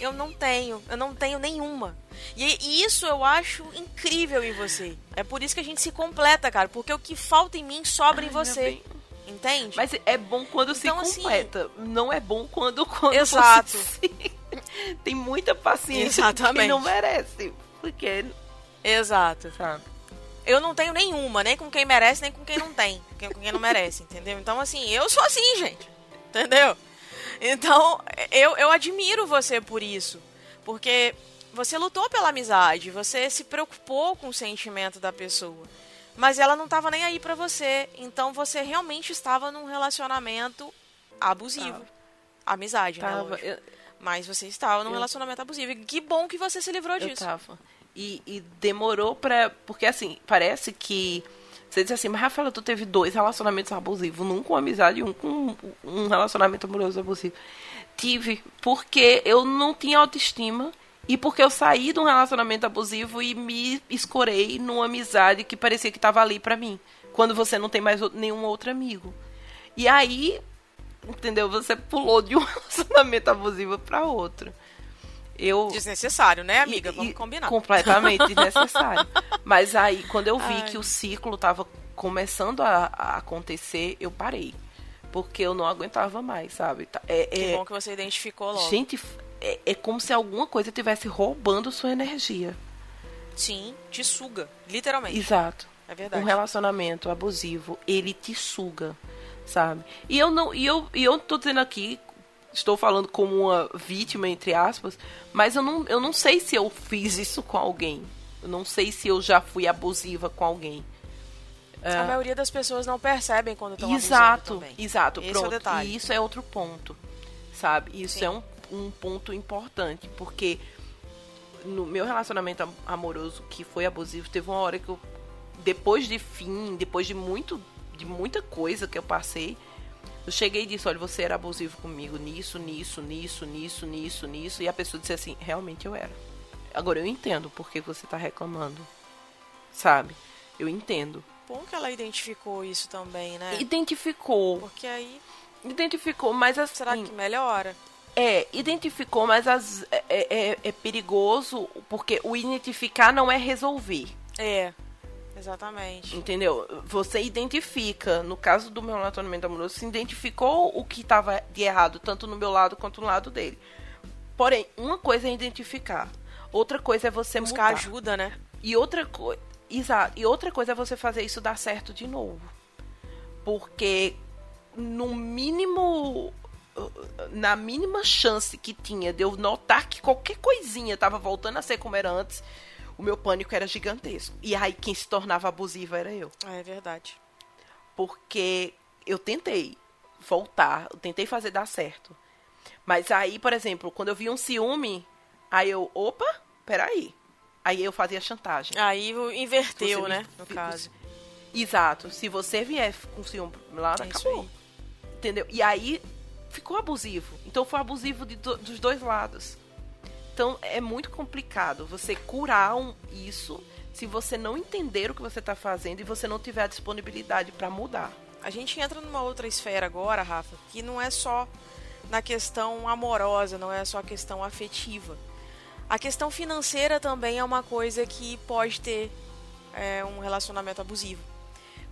Eu não tenho. Eu não tenho nenhuma. E, e isso eu acho incrível em você. É por isso que a gente se completa, cara. Porque o que falta em mim sobra em Ai, meu você. Entende? Mas é bom quando Então, se assim- completa. Não é bom quando, quando Exato. você se- tem muita paciência Exatamente. não merece. Porque, Exato. sabe? Eu não tenho nenhuma, nem com quem merece, nem com quem não tem. Com quem não merece, entendeu? Então, assim, eu sou assim, gente. Entendeu? Então, eu, eu admiro você por isso. Porque você lutou pela amizade, você se preocupou com o sentimento da pessoa. Mas ela não estava nem aí pra você. Então você realmente estava num relacionamento abusivo. Tava. Amizade, né? Tava, lógico. eu, Mas você estava num Eu- relacionamento abusivo. E que bom que você se livrou eu disso. tava. E, e demorou pra. Porque assim, parece que. Você disse assim, mas Rafaela, tu teve dois relacionamentos abusivos, um com amizade e um com um relacionamento amoroso abusivo. Tive, porque eu não tinha autoestima e porque eu saí de um relacionamento abusivo e me escorei numa amizade que parecia que tava ali pra mim. Quando você não tem mais nenhum outro amigo. E aí, entendeu? Você pulou de um relacionamento abusivo pra outro. Eu Desnecessário, né, amiga? e- Vamos combinar. Completamente desnecessário. Mas aí, quando eu vi Ai. que o ciclo tava começando a, a acontecer, eu parei. Porque eu não aguentava mais, sabe? Tá- É, Que é- bom que você identificou logo. gente, é, é como se alguma coisa estivesse roubando sua energia. Sim, te suga. Literalmente. Exato. É verdade. Um relacionamento abusivo, ele te suga, sabe? E eu não, e eu, e eu tô dizendo aqui, estou falando como uma vítima entre aspas, mas eu não, eu não sei se eu fiz isso com alguém. Eu não sei se eu já fui abusiva com alguém. A maioria das pessoas não percebem quando estão Exato, abusando também. exato, Esse é o pronto. detalhe. E isso é outro ponto, sabe? Isso Sim. é um, um ponto importante, porque no meu relacionamento am- amoroso que foi abusivo, teve uma hora que eu, depois de fim, depois de muito, de muita coisa que eu passei, eu cheguei e disse, olha, você era abusivo comigo nisso, nisso, nisso, nisso, nisso, nisso, e a pessoa disse assim, realmente eu era. Agora eu entendo por que você tá reclamando, sabe? Eu entendo. Bom que ela identificou isso também, né? Identificou, Porque aí, identificou, mas assim, será que melhora? É, identificou, mas as- é, é- é perigoso porque o identificar não é resolver, É, exatamente. entendeu? Você identifica, no caso do meu relacionamento amoroso, se identificou o que estava de errado, tanto no meu lado quanto no lado dele. Porém, uma coisa é identificar, Outra coisa é você Buscar mudar. ajuda, né? E outra coisa, exato. E outra coisa é você fazer isso dar certo de novo. Porque no mínimo na mínima chance que tinha de eu notar que qualquer coisinha estava voltando a ser como era antes, o meu pânico era gigantesco. E aí quem se tornava abusiva era eu. É verdade. Porque eu tentei voltar, eu tentei fazer dar certo. Mas aí, por exemplo, quando eu vi um ciúme, aí eu, opa, peraí. Aí eu fazia chantagem. Aí inverteu, me- né? No caso. Exato. Se você vier com ciúme lá, É acabou. Entendeu? E aí ficou abusivo. Então foi abusivo do- dos dois lados. Então é muito complicado você curar um, isso se você não entender o que você está fazendo e você não tiver a disponibilidade para mudar. A gente entra numa outra esfera agora, Rafa, que não é só na questão amorosa, não é só a questão afetiva. A questão financeira também é uma coisa que pode ter é, um relacionamento abusivo.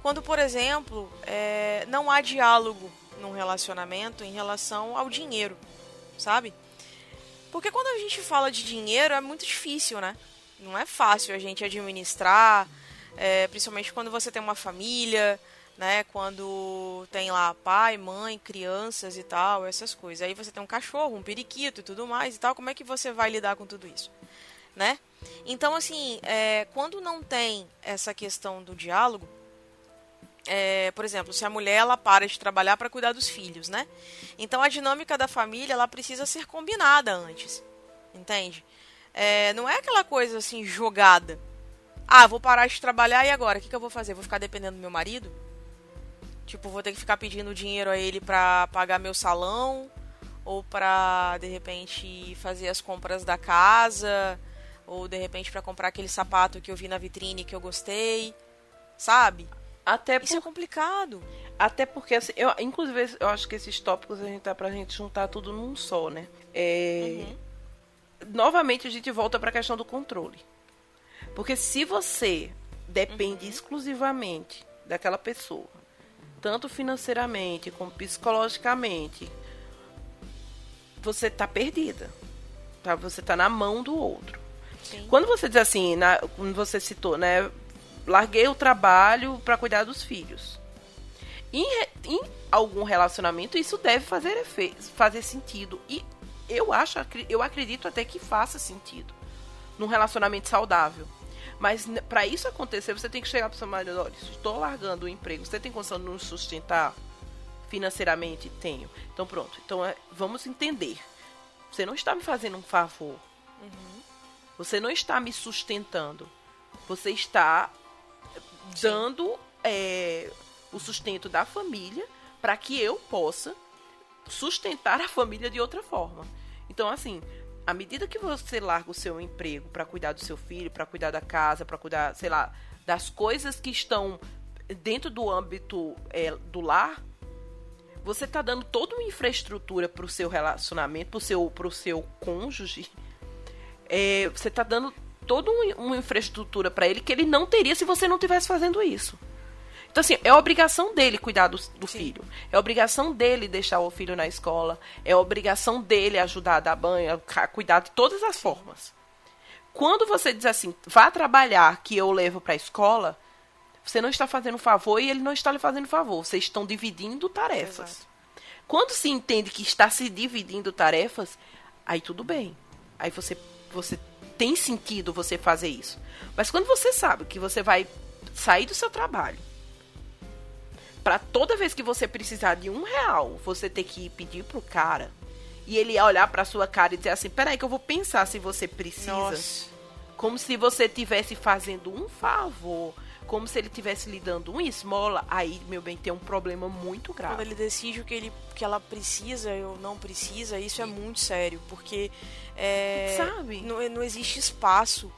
Quando, por exemplo, é, não há diálogo num relacionamento em relação ao dinheiro, sabe? Porque quando a gente fala de dinheiro é muito difícil, né? Não é fácil a gente administrar, é, principalmente quando você tem uma família, né? Quando tem lá pai, mãe, crianças e tal, essas coisas. Aí você tem um cachorro, um periquito e tudo mais e tal. Como é que você vai lidar com tudo isso, né? Então, assim, é, quando não tem essa questão do diálogo, é, por exemplo, se a mulher ela para de trabalhar para cuidar dos filhos, né? Então a dinâmica da família ela precisa ser combinada antes, entende? É, não é aquela coisa assim jogada. Ah, vou parar de trabalhar e agora? O que, que eu vou fazer? Vou ficar dependendo do meu marido? Tipo, vou ter que ficar pedindo dinheiro a ele pra pagar meu salão ou pra de repente fazer as compras da casa ou de repente pra comprar aquele sapato que eu vi na vitrine que eu gostei, sabe? Até, Isso é complicado. até porque, assim, eu, inclusive, eu acho que esses tópicos a gente tá pra gente juntar tudo num só, né? É, Novamente, a gente volta pra questão do controle. Porque se você depende exclusivamente daquela pessoa, tanto financeiramente como psicologicamente, você tá perdida. Tá? Você tá na mão do outro. Sim. Quando você diz assim, na, quando você citou, né? Larguei o trabalho para cuidar dos filhos. Em, em algum relacionamento, isso deve fazer, efe, fazer sentido. E eu acho, eu acredito até que faça sentido num relacionamento saudável. Mas para isso acontecer, você tem que chegar para seu marido, olha, estou largando o emprego, você tem condição de nos sustentar financeiramente? Tenho. Então pronto. Então é, vamos entender. Você não está me fazendo um favor. Você não está me sustentando. Você está dando é, o sustento da família para que eu possa sustentar a família de outra forma. Então, assim, à medida que você larga o seu emprego para cuidar do seu filho, para cuidar da casa, para cuidar, sei lá, das coisas que estão dentro do âmbito é, do lar, você está dando toda uma infraestrutura para o seu relacionamento, para o seu, seu cônjuge. É, você está dando toda um- uma infraestrutura para ele que ele não teria se você não estivesse fazendo isso. Então, assim, é obrigação dele cuidar do, do filho. É obrigação dele deixar o filho na escola. É obrigação dele ajudar a dar banho, a cuidar de todas as formas. Quando você diz assim, vá trabalhar que eu levo para a escola, você não está fazendo favor e ele não está lhe fazendo favor. Vocês estão dividindo tarefas. Exato. Quando se entende que está se dividindo tarefas, aí tudo bem. Aí você, você tem sentido você fazer isso. Mas quando você sabe que você vai sair do seu trabalho para toda vez que você precisar de um real, você ter que ir pedir pro cara e ele olhar pra sua cara e dizer assim, peraí que eu vou pensar se você precisa. Nossa. Como se você estivesse fazendo um favor, como se ele estivesse lhe dando uma esmola, aí, meu bem, tem um problema muito grave. Quando ele decide o que, ele, que ela precisa ou não precisa, isso é muito sério, porque é, Sabe? Não, não existe espaço,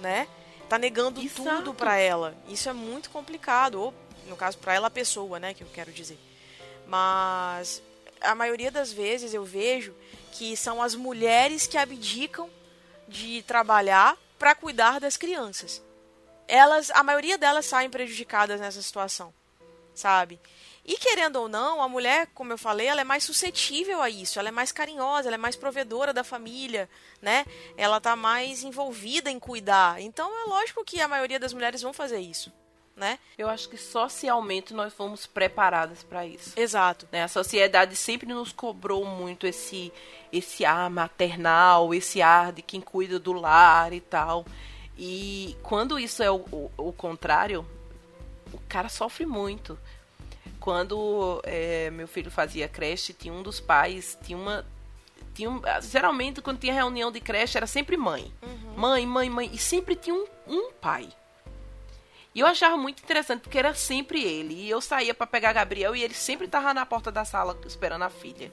né? Tá negando Exato. tudo pra ela. Isso é muito complicado, ou no caso pra ela a pessoa, né, que eu quero dizer. Mas a maioria das vezes eu vejo que são as mulheres que abdicam de trabalhar pra cuidar das crianças. Elas, a maioria delas saem prejudicadas nessa situação, sabe? E querendo ou não, a mulher, como eu falei, ela é mais suscetível a isso, ela é mais carinhosa, ela é mais provedora da família, né? Ela tá mais envolvida em cuidar. Então é lógico que a maioria das mulheres vão fazer isso. Né? Eu acho que socialmente nós fomos preparadas para isso. Exato. Né? A sociedade sempre nos cobrou muito esse esse ar maternal, esse ar de quem cuida do lar e tal. E quando isso é o, o, o contrário, o cara sofre muito quando é, meu filho fazia creche, tinha um dos pais, tinha uma. Tinha um, geralmente, quando tinha reunião de creche, era sempre mãe. Uhum. Mãe, mãe, mãe. E sempre tinha um, um pai. E eu achava muito interessante, porque era sempre ele. E eu saía para pegar Gabriel e ele sempre estava na porta da sala esperando a filha.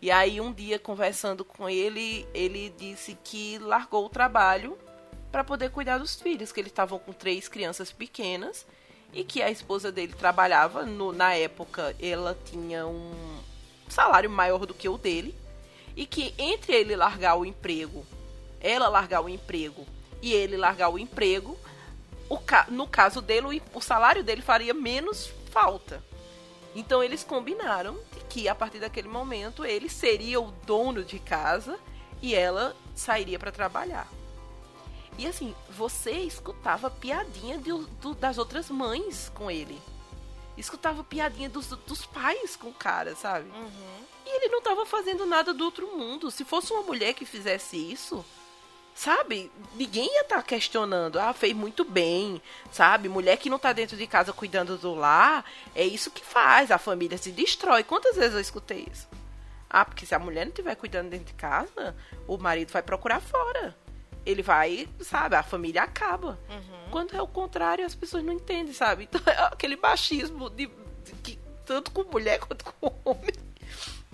E aí, um dia, conversando com ele, ele disse que largou o trabalho para poder cuidar dos filhos, que eles estavam com três crianças pequenas e que a esposa dele trabalhava. No, na época, ela tinha um salário maior do que o dele. E que entre ele largar o emprego, ela largar o emprego e ele largar o emprego, o ca no caso dele, o, o salário dele faria menos falta. Então eles combinaram que a partir daquele momento ele seria o dono de casa e ela sairia para trabalhar. E assim, você escutava piadinha de, do, das outras mães com ele. Escutava piadinha dos, dos pais com o cara, sabe? Uhum. E ele não tava fazendo nada do outro mundo. Se fosse uma mulher que fizesse isso, sabe? Ninguém ia estar tá questionando. Ah, fez muito bem, sabe? Mulher que não tá dentro de casa cuidando do lar, é isso que faz. A família se destrói. Quantas vezes eu escutei isso? Ah, porque se a mulher não estiver cuidando dentro de casa, o marido vai procurar fora ele vai, sabe, a família acaba. Uhum. Quando é o contrário, as pessoas não entendem, sabe? Então é aquele machismo de, de, de tanto com mulher quanto com homem.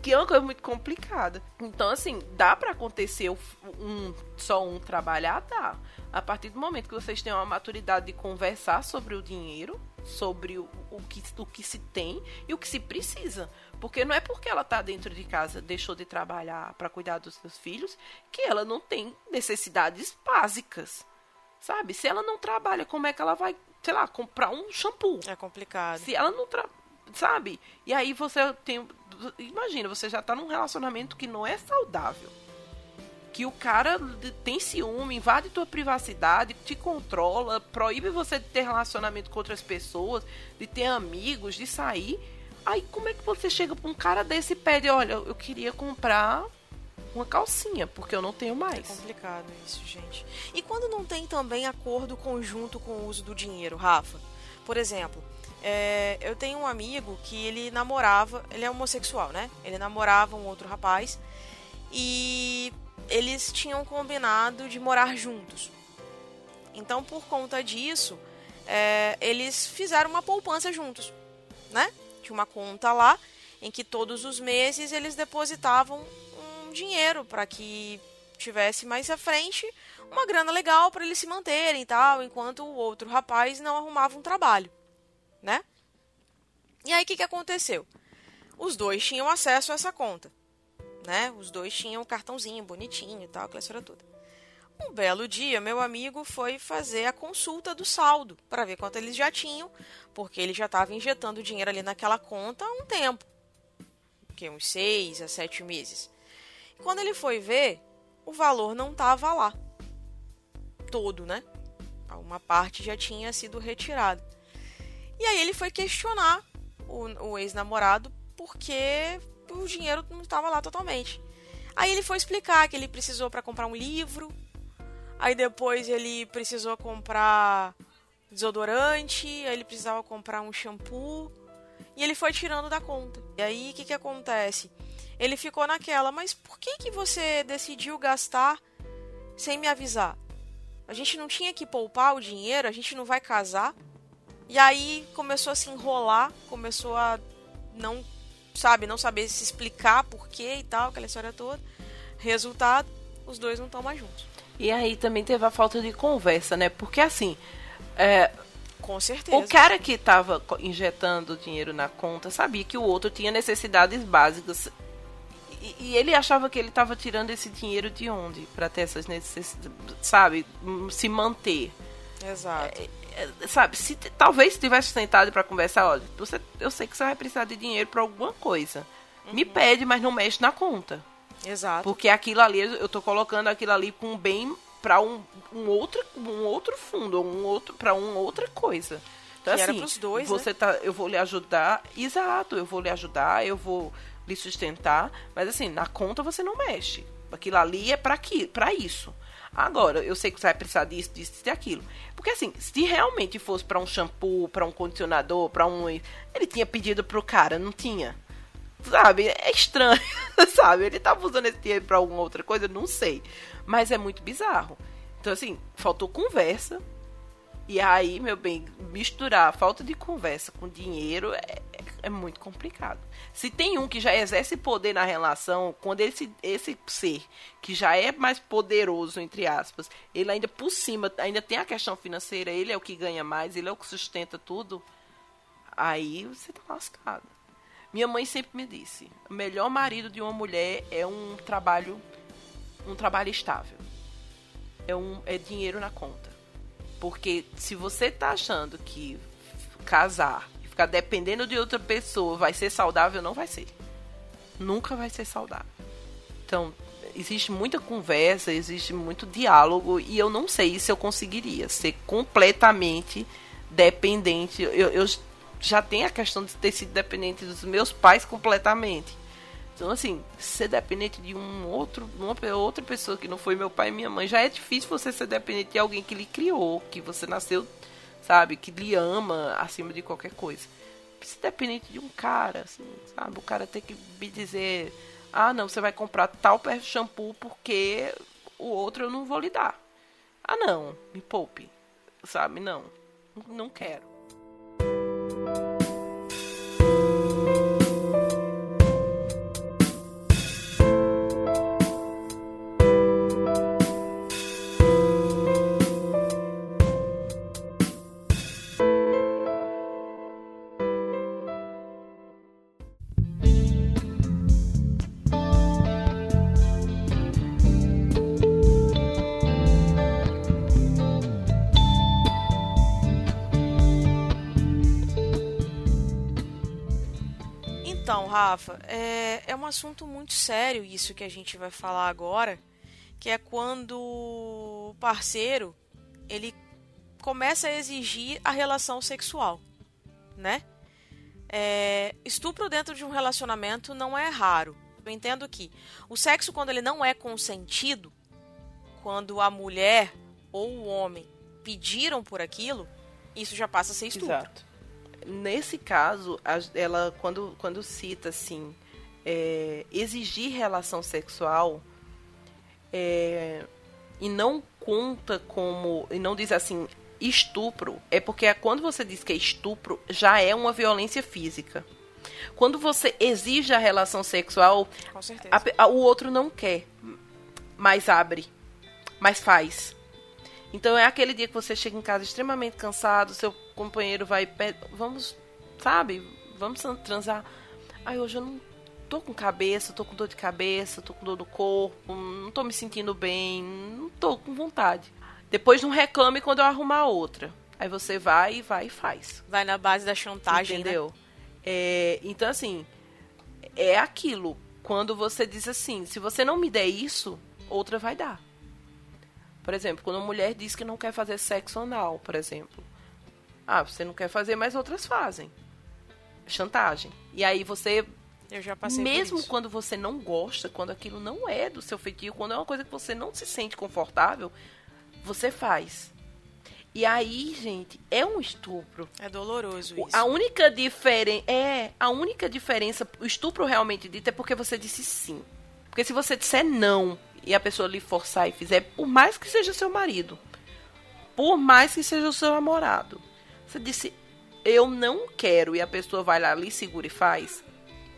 Que é uma coisa muito complicada. Então, assim, dá para acontecer um, só um trabalhar? Dá. A partir do momento que vocês têm uma maturidade de conversar sobre o dinheiro, sobre o, o, que, o que se tem e o que se precisa. Porque não é porque ela está dentro de casa, deixou de trabalhar para cuidar dos seus filhos, que ela não tem necessidades básicas. Sabe? Se ela não trabalha, como é que ela vai, sei lá, comprar um shampoo? É complicado. Se ela não trabalha, sabe? E aí você tem. Imagina, você já está num relacionamento que não é saudável. Que o cara tem ciúme, invade tua privacidade, te controla, proíbe você de ter relacionamento com outras pessoas, de ter amigos, de sair Aí como é que você chega pra um cara desse e pede, olha, eu queria comprar uma calcinha, porque eu não tenho mais. É complicado isso, gente. E quando não tem também acordo conjunto com o uso do dinheiro, Rafa? Por exemplo, é, eu tenho um amigo que ele namorava, ele é homossexual, né? Ele namorava um outro rapaz e eles tinham combinado de morar juntos. Então, por conta disso, é, eles fizeram uma poupança juntos, né? tinha uma conta lá em que todos os meses eles depositavam um dinheiro para que tivesse mais à frente uma grana legal para eles se manterem e tal, enquanto o outro rapaz não arrumava um trabalho, né? E aí o que, que aconteceu? Os dois tinham acesso a essa conta, né? Os dois tinham um cartãozinho bonitinho e tal, aquela história toda. Um belo dia, meu amigo foi fazer a consulta do saldo para ver quanto eles já tinham, porque ele já estava injetando dinheiro ali naquela conta há um tempo que uns seis a sete meses. E quando ele foi ver, o valor não estava lá. Todo, né? Uma parte já tinha sido retirada. E aí ele foi questionar o, o ex-namorado porque o dinheiro não estava lá totalmente. Aí ele foi explicar que ele precisou para comprar um livro, Aí depois ele precisou comprar desodorante, aí ele precisava comprar um shampoo. E ele foi tirando da conta. E aí o que, que acontece? Ele ficou naquela, mas por que, que você decidiu gastar sem me avisar? A gente não tinha que poupar o dinheiro, a gente não vai casar. E aí começou a se enrolar, começou a não, sabe, não saber se explicar por quê e tal, aquela história toda. Resultado, os dois não estão mais juntos. E aí também teve a falta de conversa, né? Porque assim. É, com certeza. O cara que estava injetando dinheiro na conta sabia que o outro tinha necessidades básicas. E, e ele achava que ele estava tirando esse dinheiro de onde? Para ter essas necessidades, sabe? Se manter. Exato. É, sabe, se talvez tivesse sentado para conversar, olha, você, eu sei que você vai precisar de dinheiro para alguma coisa. Uhum. Me pede, mas não mexe na conta. Exato. Porque aquilo ali, eu tô colocando aquilo ali com bem para um, um outro um outro fundo, um outro para uma outra coisa. Então que assim, dois, você né? tá, eu vou lhe ajudar, exato, eu vou lhe ajudar, eu vou lhe sustentar, mas assim, na conta você não mexe. Aquilo ali é para para isso. Agora, eu sei que você vai precisar disso, disso e aquilo. Porque assim, se realmente fosse para um shampoo, para um condicionador, para um ele tinha pedido pro cara, não tinha. Sabe? É estranho, sabe? Ele tava usando esse dinheiro pra alguma outra coisa, não sei. Mas é muito bizarro. Então, assim, faltou conversa. E aí, meu bem, misturar falta de conversa com dinheiro é, é muito complicado. Se tem um que já exerce poder na relação, quando esse, esse ser, que já é mais poderoso, entre aspas, ele ainda por cima, ainda tem a questão financeira, ele é o que ganha mais, ele é o que sustenta tudo, aí você tá lascado. Minha mãe sempre me disse: o melhor marido de uma mulher é um trabalho, um trabalho estável. É, um, é dinheiro na conta. Porque se você tá achando que casar e ficar dependendo de outra pessoa vai ser saudável, não vai ser. Nunca vai ser saudável. Então, existe muita conversa, existe muito diálogo e eu não sei se eu conseguiria ser completamente dependente. Eu, eu já tem a questão de ter sido dependente dos meus pais completamente. Então, assim, ser dependente de um outro, uma outra pessoa que não foi meu pai e minha mãe, já é difícil você ser dependente de alguém que lhe criou, que você nasceu, sabe, que lhe ama acima de qualquer coisa. Ser dependente de um cara, assim, sabe? O cara tem que me dizer: ah, não, você vai comprar tal shampoo porque o outro eu não vou lhe dar. Ah, não, me poupe, sabe? Não, não quero. Rafa, é, é um assunto muito sério isso que a gente vai falar agora, que é quando o parceiro ele começa a exigir a relação sexual, né? É, estupro dentro de um relacionamento não é raro. Eu entendo que o sexo, quando ele não é consentido, quando a mulher ou o homem pediram por aquilo, isso já passa a ser estupro. Exato nesse caso, ela quando, quando cita assim é, exigir relação sexual é, e não conta como e não diz assim estupro é porque quando você diz que é estupro já é uma violência física. Quando você exige a relação sexual, a, a, o outro não quer, mas abre, mas faz. Então é aquele dia que você chega em casa extremamente cansado, seu companheiro vai, vamos, sabe, vamos transar. Ai, hoje eu não tô com cabeça, tô com dor de cabeça, tô com dor no corpo, não tô me sentindo bem, não tô com vontade. Depois não reclame quando eu arrumar outra. Aí você vai e vai e faz. Vai na base da chantagem, né? Entendeu? Né? É, então, assim, é aquilo. Quando você diz assim, se você não me der isso, outra vai dar. Por exemplo, quando uma mulher diz que não quer fazer sexo anal, por exemplo. Ah, você não quer fazer, mas outras fazem. Chantagem. E aí você. Eu já passei Mesmo quando você não gosta, quando aquilo não é do seu feitio, quando é uma coisa que você não se sente confortável, você faz. E aí, gente, é um estupro. É doloroso isso. A única diferença é a única diferença, o estupro realmente dito é porque você disse sim. Porque se você disser não e a pessoa lhe forçar e fizer, por mais que seja seu marido, por mais que seja o seu namorado, você disse eu não quero e a pessoa vai lá, lhe segura e faz,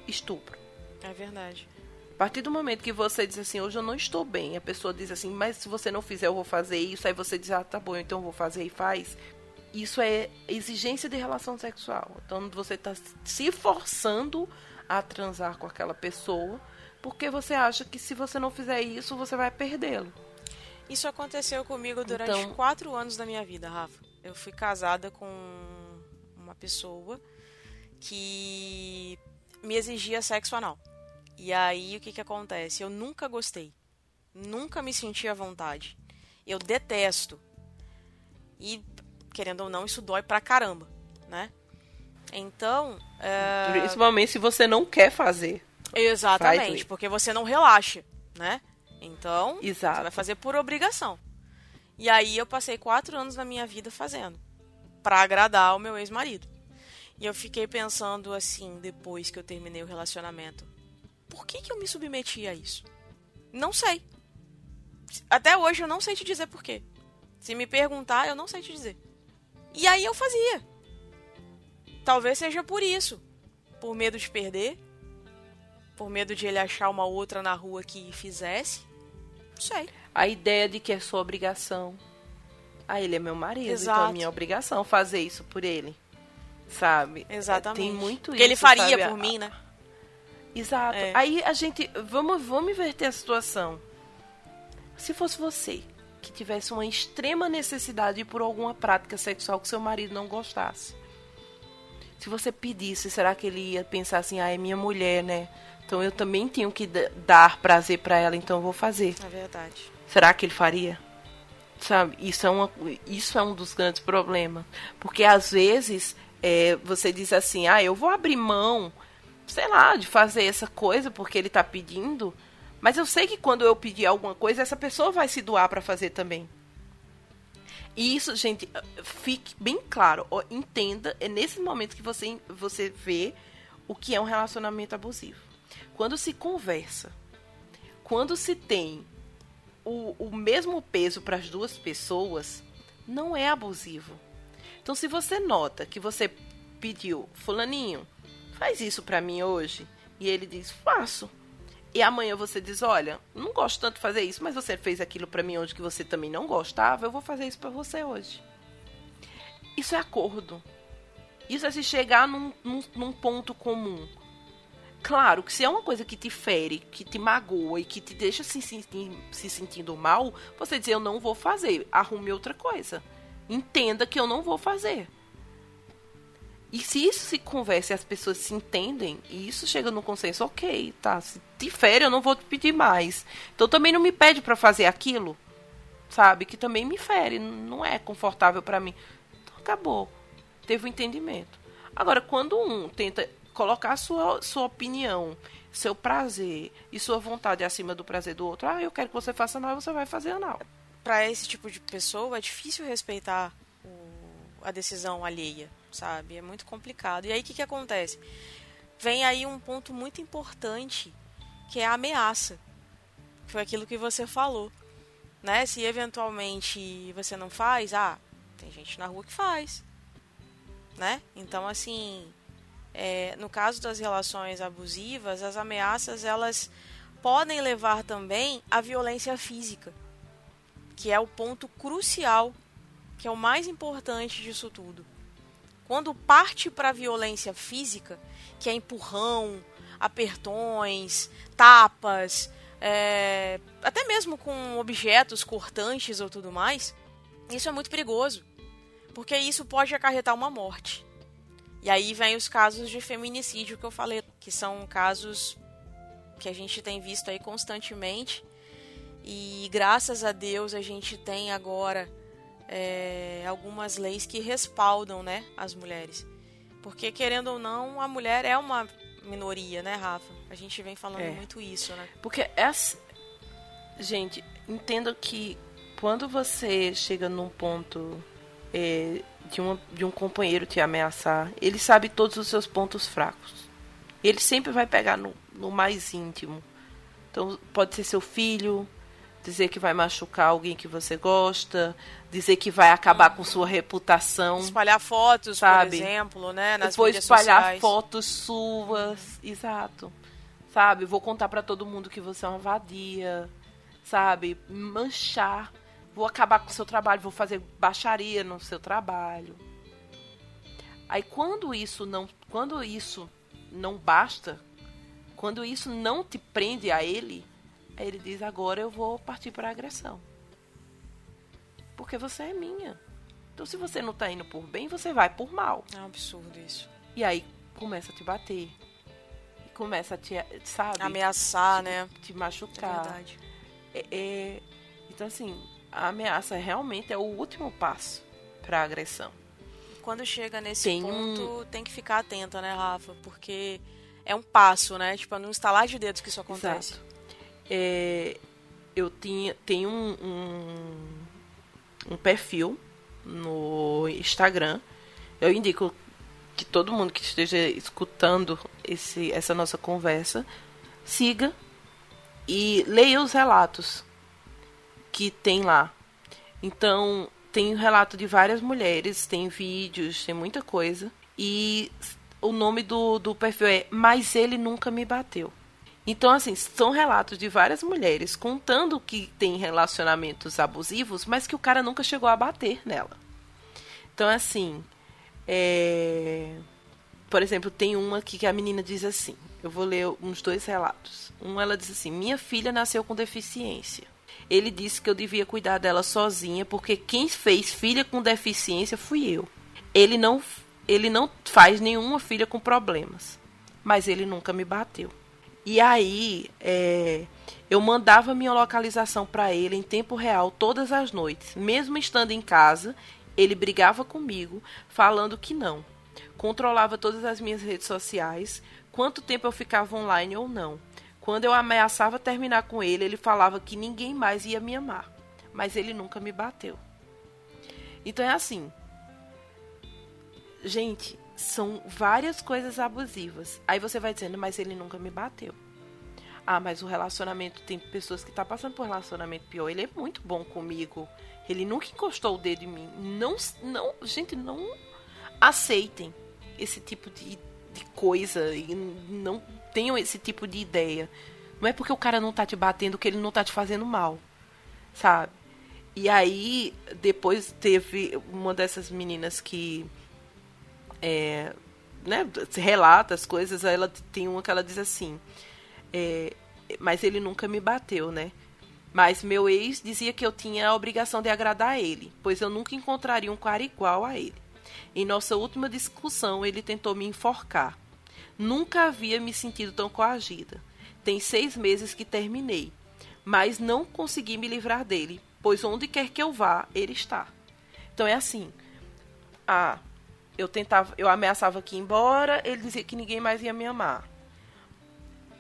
estupro. É verdade. A partir do momento que você diz assim, hoje eu não estou bem, a pessoa diz assim, mas se você não fizer, eu vou fazer isso, aí você diz, ah, tá bom, então eu vou fazer e faz. Isso é exigência de relação sexual. Então você está se forçando a transar com aquela pessoa porque você acha que se você não fizer isso, você vai perdê-lo. Isso aconteceu comigo durante então, quatro anos da minha vida, Rafa. eu fui casada com uma pessoa que me exigia sexo anal. E aí o que que acontece? Eu nunca gostei. Nunca me senti à vontade. Eu detesto. E, querendo ou não, isso dói pra caramba, né? Então. É... Principalmente se você não quer fazer. Exatamente, porque você não relaxa, né? Então, Exato. você vai fazer por obrigação. E aí eu passei quatro anos da minha vida fazendo. para agradar o meu ex-marido. E eu fiquei pensando assim, depois que eu terminei o relacionamento. Por que, que eu me submeti a isso? Não sei. Até hoje eu não sei te dizer por quê. Se me perguntar, eu não sei te dizer. E aí eu fazia. Talvez seja por isso. Por medo de perder. Por medo de ele achar uma outra na rua que fizesse. Não sei. A ideia de que é sua obrigação. Ah, ele é meu marido, Exato. então é minha obrigação fazer isso por ele. Sabe? Exatamente. Tem muito isso. ele faria sabe? por mim, né? Exato. É. Aí a gente. Vamos, vamos inverter a situação. Se fosse você que tivesse uma extrema necessidade por alguma prática sexual que seu marido não gostasse. Se você pedisse, será que ele ia pensar assim, ah, é minha mulher, né? Então eu também tenho que dar prazer pra ela, então eu vou fazer. É verdade. Será que ele faria? Sabe, isso é, uma, isso é um dos grandes problemas. Porque às vezes é, você diz assim, ah, eu vou abrir mão, sei lá, de fazer essa coisa porque ele tá pedindo. Mas eu sei que quando eu pedir alguma coisa, essa pessoa vai se doar para fazer também. E isso, gente, fique bem claro, entenda, é nesse momento que você, você vê o que é um relacionamento abusivo. Quando se conversa, quando se tem o, o mesmo peso para as duas pessoas, não é abusivo. Então, se você nota que você pediu, Fulaninho, faz isso para mim hoje, e ele diz, faço. E amanhã você diz, olha, não gosto tanto de fazer isso, mas você fez aquilo para mim hoje que você também não gostava, eu vou fazer isso para você hoje. Isso é acordo. Isso é se chegar num, num, num ponto comum. Claro que se é uma coisa que te fere, que te magoa e que te deixa se, se sentindo mal, você diz, eu não vou fazer, arrume outra coisa. Entenda que eu não vou fazer. E se isso se conversa e as pessoas se entendem, e isso chega no consenso, ok, tá, se te fere eu não vou te pedir mais. Então também não me pede para fazer aquilo, sabe, que também me fere, não é confortável para mim. Então acabou. Teve o um entendimento. Agora, quando um tenta colocar sua, sua opinião, seu prazer e sua vontade acima do prazer do outro, ah, eu quero que você faça anal, você vai fazer anal. Para esse tipo de pessoa é difícil respeitar o, a decisão alheia, sabe? É muito complicado. E aí o que, que acontece? Vem aí um ponto muito importante, que é a ameaça. Foi aquilo que você falou. Né? Se eventualmente você não faz, ah, tem gente na rua que faz. Né? Então, assim, é, no caso das relações abusivas, as ameaças elas podem levar também à violência física, que é o ponto crucial, que é o mais importante disso tudo. Quando parte para a violência física, que é empurrão, apertões, tapas, é, até mesmo com objetos cortantes ou tudo mais, isso é muito perigoso, porque isso pode acarretar uma morte. E aí vem os casos de feminicídio que eu falei, que são casos que a gente tem visto aí constantemente. E graças a Deus a gente tem agora é, algumas leis que respaldam né, as mulheres. Porque, querendo ou não, a mulher é uma minoria, né, Rafa? A gente vem falando É. muito isso, né? Porque essa. Gente, entenda que quando você chega num ponto é, de, uma, de um companheiro te ameaçar, ele sabe todos os seus pontos fracos. Ele sempre vai pegar no, no mais íntimo. Então, pode ser seu filho, dizer que vai machucar alguém que você gosta, dizer que vai acabar com sua reputação. Espalhar fotos, Sabe? por exemplo, né? Nas Depois espalhar sociais. fotos suas, exato. Sabe? Vou contar pra todo mundo que você é uma vadia, sabe? Manchar. Vou acabar com o seu trabalho, vou fazer baixaria no seu trabalho. Aí quando isso não, quando isso não basta, quando isso não te prende a ele, aí ele diz agora eu vou partir para agressão. Porque você é minha. Então, se você não tá indo por bem, você vai por mal. É um absurdo isso. E aí começa a te bater. E começa a te, sabe? Ameaçar, te, né? Te É machucar. verdade. É- é- então, assim, a ameaça realmente é o último passo pra agressão. Quando chega nesse Tem um- ponto, tem que ficar atenta, né, Rafa? Porque é um passo, né? Tipo, é num estalar de dedos que isso acontece. Exato. É, eu tinha, tenho um, um, um perfil no Instagram. Eu indico que todo mundo que esteja escutando esse, essa nossa conversa siga e leia os relatos que tem lá. Então, tem relato de várias mulheres, tem vídeos, tem muita coisa. E o nome do, do perfil é Mas Ele Nunca Me Bateu. Então, assim, são relatos de várias mulheres contando que tem relacionamentos abusivos, mas que o cara nunca chegou a bater nela. Então, assim, é... por exemplo, tem uma aqui que a menina diz assim: eu vou ler uns dois relatos. Um, ela diz assim: Minha filha nasceu com deficiência. Ele disse que eu devia cuidar dela sozinha, porque quem fez filha com deficiência fui eu. Ele não, ele não faz nenhuma filha com problemas, mas ele nunca me bateu. E aí, é, eu mandava minha localização para ele em tempo real todas as noites. Mesmo estando em casa, ele brigava comigo, falando que não. Controlava todas as minhas redes sociais, quanto tempo eu ficava online ou não. Quando eu ameaçava terminar com ele, ele falava que ninguém mais ia me amar. Mas ele nunca me bateu. Então é assim. Gente, são várias coisas abusivas. Aí você vai dizendo, mas ele nunca me bateu. Ah, mas o relacionamento tem pessoas que estão tá passando por um relacionamento pior. Ele é muito bom comigo. Ele nunca encostou o dedo em mim. Não, não, gente, não aceitem esse tipo de, de coisa e não tenham esse tipo de ideia. Não é porque o cara não tá te batendo que ele não tá te fazendo mal, sabe? E aí, depois teve uma dessas meninas que é, né, relata as coisas, aí ela tem uma que ela diz assim, é, mas ele nunca me bateu, né? Mas meu ex dizia que eu tinha a obrigação de agradar a ele, pois eu nunca encontraria um cara igual a ele. Em nossa última discussão, ele tentou me enforcar. Nunca havia me sentido tão coagida. Tem seis meses que terminei, mas não consegui me livrar dele, pois onde quer que eu vá, ele está. Então é assim. Ah, eu tentava, eu ameaçava que ir embora, ele dizia que ninguém mais ia me amar.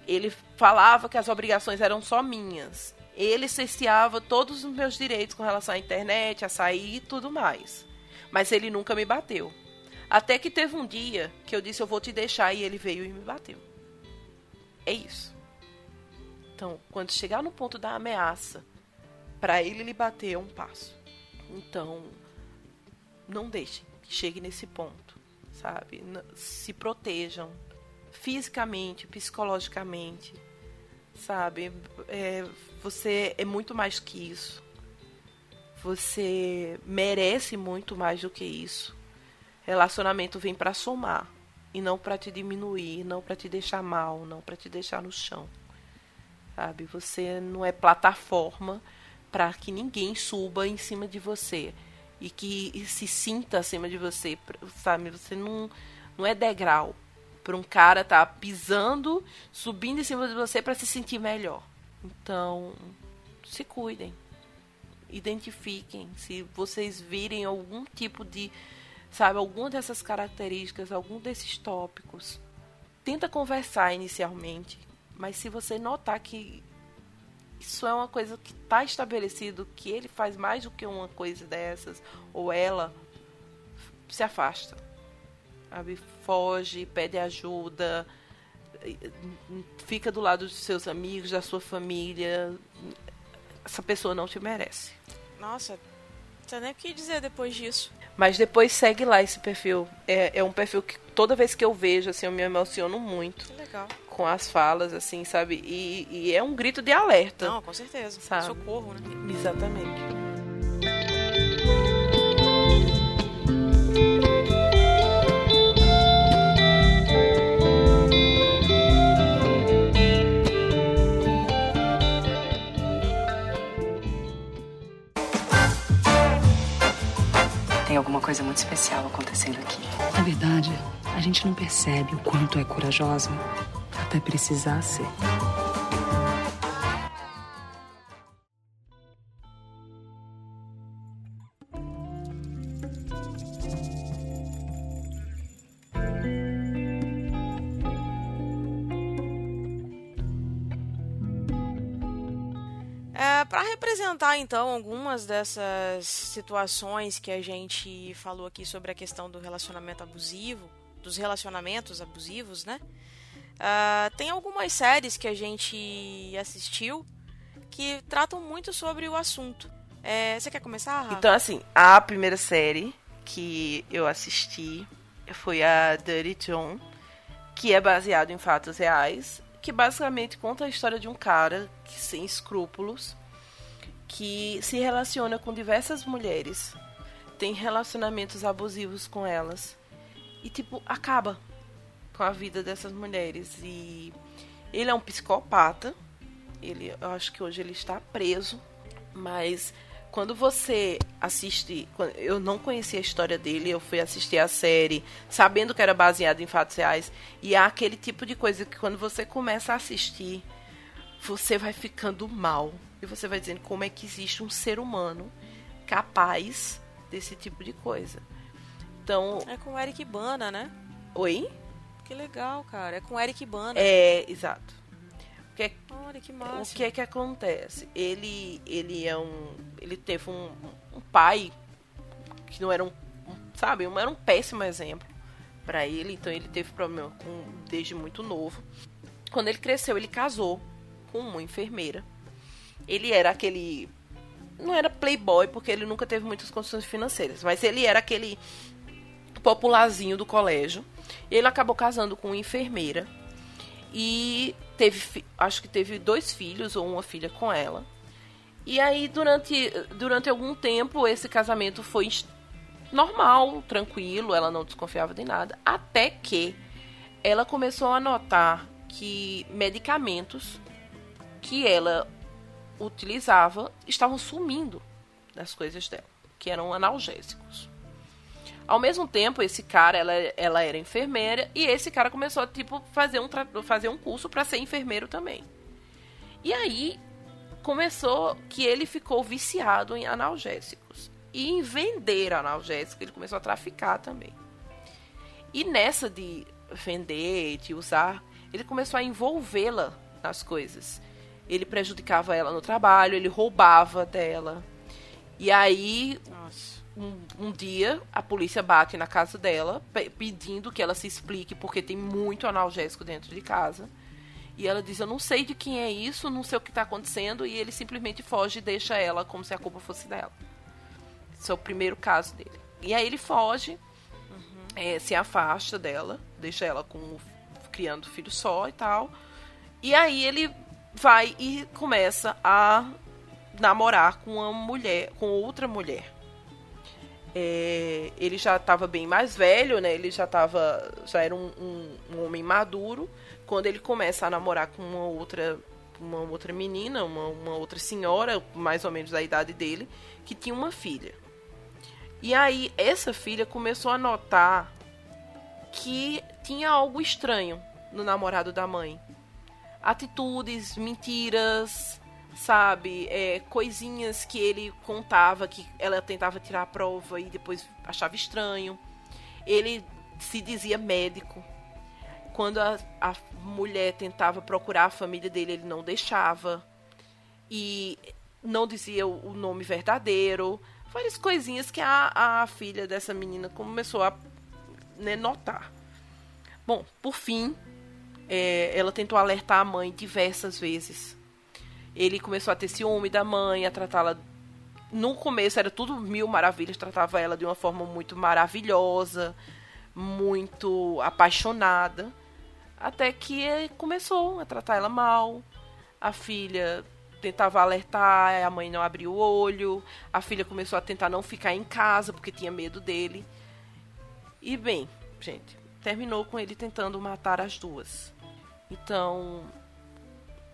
Ele falava que as obrigações eram só minhas. Ele cerceava todos os meus direitos com relação à internet, a sair e tudo mais. Mas ele nunca me bateu. Até que teve um dia que eu disse eu vou te deixar e ele veio e me bateu. É isso. Então, quando chegar no ponto da ameaça, para ele lhe bater é um passo. Então, não deixem que chegue nesse ponto, sabe? Se protejam fisicamente, psicologicamente, sabe? É, você é muito mais que isso. Você merece muito mais do que isso. Relacionamento vem para somar e não para te diminuir, não para te deixar mal, não para te deixar no chão. Sabe? Você não é plataforma para que ninguém suba em cima de você e que se sinta acima de você, sabe? Você não não é degrau para um cara tá pisando, subindo em cima de você para se sentir melhor. Então, se cuidem. Identifiquem se vocês virem algum tipo de, sabe, alguma dessas características, algum desses tópicos. Tenta conversar inicialmente, mas se você notar que isso é uma coisa que está estabelecido, que ele faz mais do que uma coisa dessas, ou ela, se afasta. Sabe? Foge, pede ajuda, fica do lado dos seus amigos, da sua família. Essa pessoa não te merece. Nossa, não sei nem o que dizer depois disso. Mas depois segue lá esse perfil. É, é um perfil que toda vez que eu vejo, assim, eu me emociono muito. Que legal. Com as falas, assim, sabe? E, e é um grito de alerta. Não, com certeza. Sabe? Socorro, né? Exatamente. Gente não percebe o quanto é corajosa até precisar ser. representar então algumas dessas situações que a gente falou aqui sobre a questão do relacionamento abusivo, dos relacionamentos abusivos, né? Uh, tem algumas séries que a gente assistiu que tratam muito sobre o assunto. É, você quer começar? Rafa? Então, assim, a primeira série que eu assisti foi a Dirty John, que é baseado em fatos reais, que basicamente conta a história de um cara que sem escrúpulos que se relaciona com diversas mulheres, tem relacionamentos abusivos com elas e tipo acaba com a vida dessas mulheres e ele é um psicopata. Ele, eu acho que hoje ele está preso, mas quando você assiste, eu não conhecia a história dele, eu fui assistir a série sabendo que era baseado em fatos reais e há aquele tipo de coisa que quando você começa a assistir, você vai ficando mal e você vai dizendo como é que existe um ser humano capaz desse tipo de coisa. Então. É com o Eric Bana, né? Oi? Que legal, cara. É com o Eric Bana. É, exato. O que, é, Olha, que o que é que acontece? Ele, ele é um. Ele teve um, um pai que não era um. um sabe, era um péssimo exemplo para ele. Então ele teve problema com desde muito novo. Quando ele cresceu, ele casou com uma enfermeira ele era aquele. Não era playboy, porque ele nunca teve muitas condições financeiras, mas ele era aquele popularzinho do colégio. Ele acabou casando com uma enfermeira e teve, acho que teve dois filhos ou uma filha com ela. E aí durante, durante algum tempo esse casamento foi normal, tranquilo, ela não desconfiava de nada, até que ela começou a notar que medicamentos que ela utilizava estavam sumindo das coisas dela, que eram analgésicos. Ao mesmo tempo, esse cara, ela, ela era enfermeira e esse cara começou a tipo fazer um fazer um curso para ser enfermeiro também. E aí começou que ele ficou viciado em analgésicos e em vender analgésicos, ele começou a traficar também. E nessa de vender, de usar, ele começou a envolvê-la nas coisas ele prejudicava ela no trabalho, ele roubava dela. E aí, um, um, dia, a polícia bate na casa dela, pedindo que ela se explique, porque tem muito analgésico dentro de casa. E ela diz: Eu não sei de quem é isso, não sei o que está acontecendo. E ele simplesmente foge e deixa ela como se a culpa fosse dela. Esse é o primeiro caso dele. E aí ele foge, uhum. é, se afasta dela, deixa ela com criando filho só e tal. E aí ele vai e começa a namorar com uma mulher, com outra mulher. É, ele já estava bem mais velho, né? Ele já tava, já era um, um, um, homem maduro quando ele começa a namorar com uma outra, uma outra menina, uma, uma outra senhora, mais ou menos da idade dele, que tinha uma filha. E aí essa filha começou a notar que tinha algo estranho no namorado da mãe atitudes, mentiras, sabe? É, coisinhas que ele contava que ela tentava tirar a prova e depois achava estranho. Ele se dizia médico. Quando a, a mulher tentava procurar a família dele, ele não deixava. E não dizia o, o nome verdadeiro. Várias coisinhas que a, a filha dessa menina começou a né, notar. Bom, por fim, é, ela tentou alertar a mãe diversas vezes. Ele começou a ter ciúme da mãe, a tratá-la. No começo era tudo mil maravilhas, tratava ela de uma forma muito maravilhosa, muito apaixonada. Até que começou a tratar ela mal. A filha tentava alertar, a mãe não abriu o olho. A filha começou a tentar não ficar em casa porque tinha medo dele. E bem, gente, terminou com ele tentando matar as duas. Então,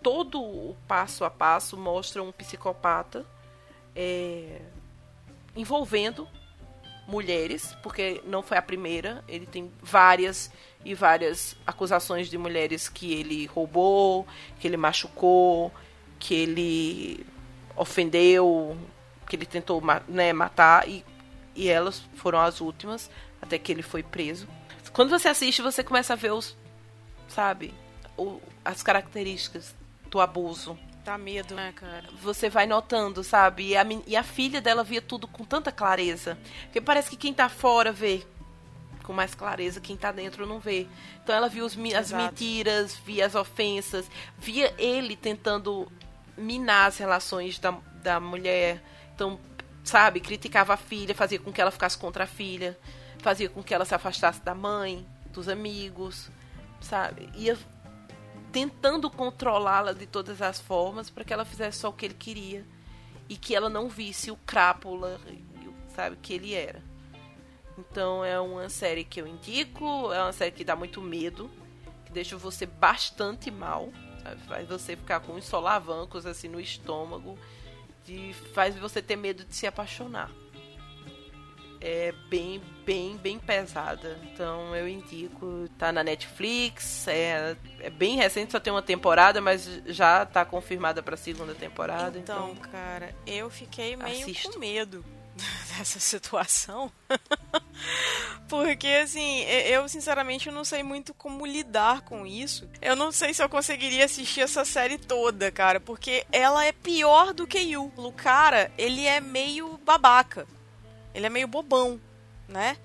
todo o passo a passo mostra um psicopata é, envolvendo mulheres, porque não foi a primeira, ele tem várias e várias acusações de mulheres que ele roubou, que ele machucou, que ele ofendeu, que ele tentou né, matar e, e elas foram as últimas até que ele foi preso. Quando você assiste, você começa a ver os, sabe, o, as características do abuso. Dá medo, né, cara? Você vai notando, sabe? E a, e a filha dela via tudo com tanta clareza. Porque parece que quem tá fora vê com mais clareza, quem tá dentro não vê. Então ela viu as mentiras, via as ofensas, via ele tentando minar as relações da, da mulher. Então, sabe, criticava a filha, fazia com que ela ficasse contra a filha, fazia com que ela se afastasse da mãe, dos amigos, sabe? Ia tentando controlá-la de todas as formas para que ela fizesse só o que ele queria e que ela não visse o crápula, sabe, que ele era. Então é uma série que eu indico, é uma série que dá muito medo, que deixa você bastante mal, sabe? faz você ficar com uns solavancos assim no estômago, e faz você ter medo de se apaixonar. É bem, bem, bem pesada. Então eu indico. Tá na Netflix. É, é bem recente, só tem uma temporada, mas já tá confirmada pra segunda temporada. Então, então cara, eu fiquei meio assisto. com medo dessa situação. Porque, assim, eu sinceramente não sei muito como lidar com isso. Eu não sei se eu conseguiria assistir essa série toda, cara, porque ela é pior do que You. O cara, ele é meio babaca. Ele é meio bobão, né?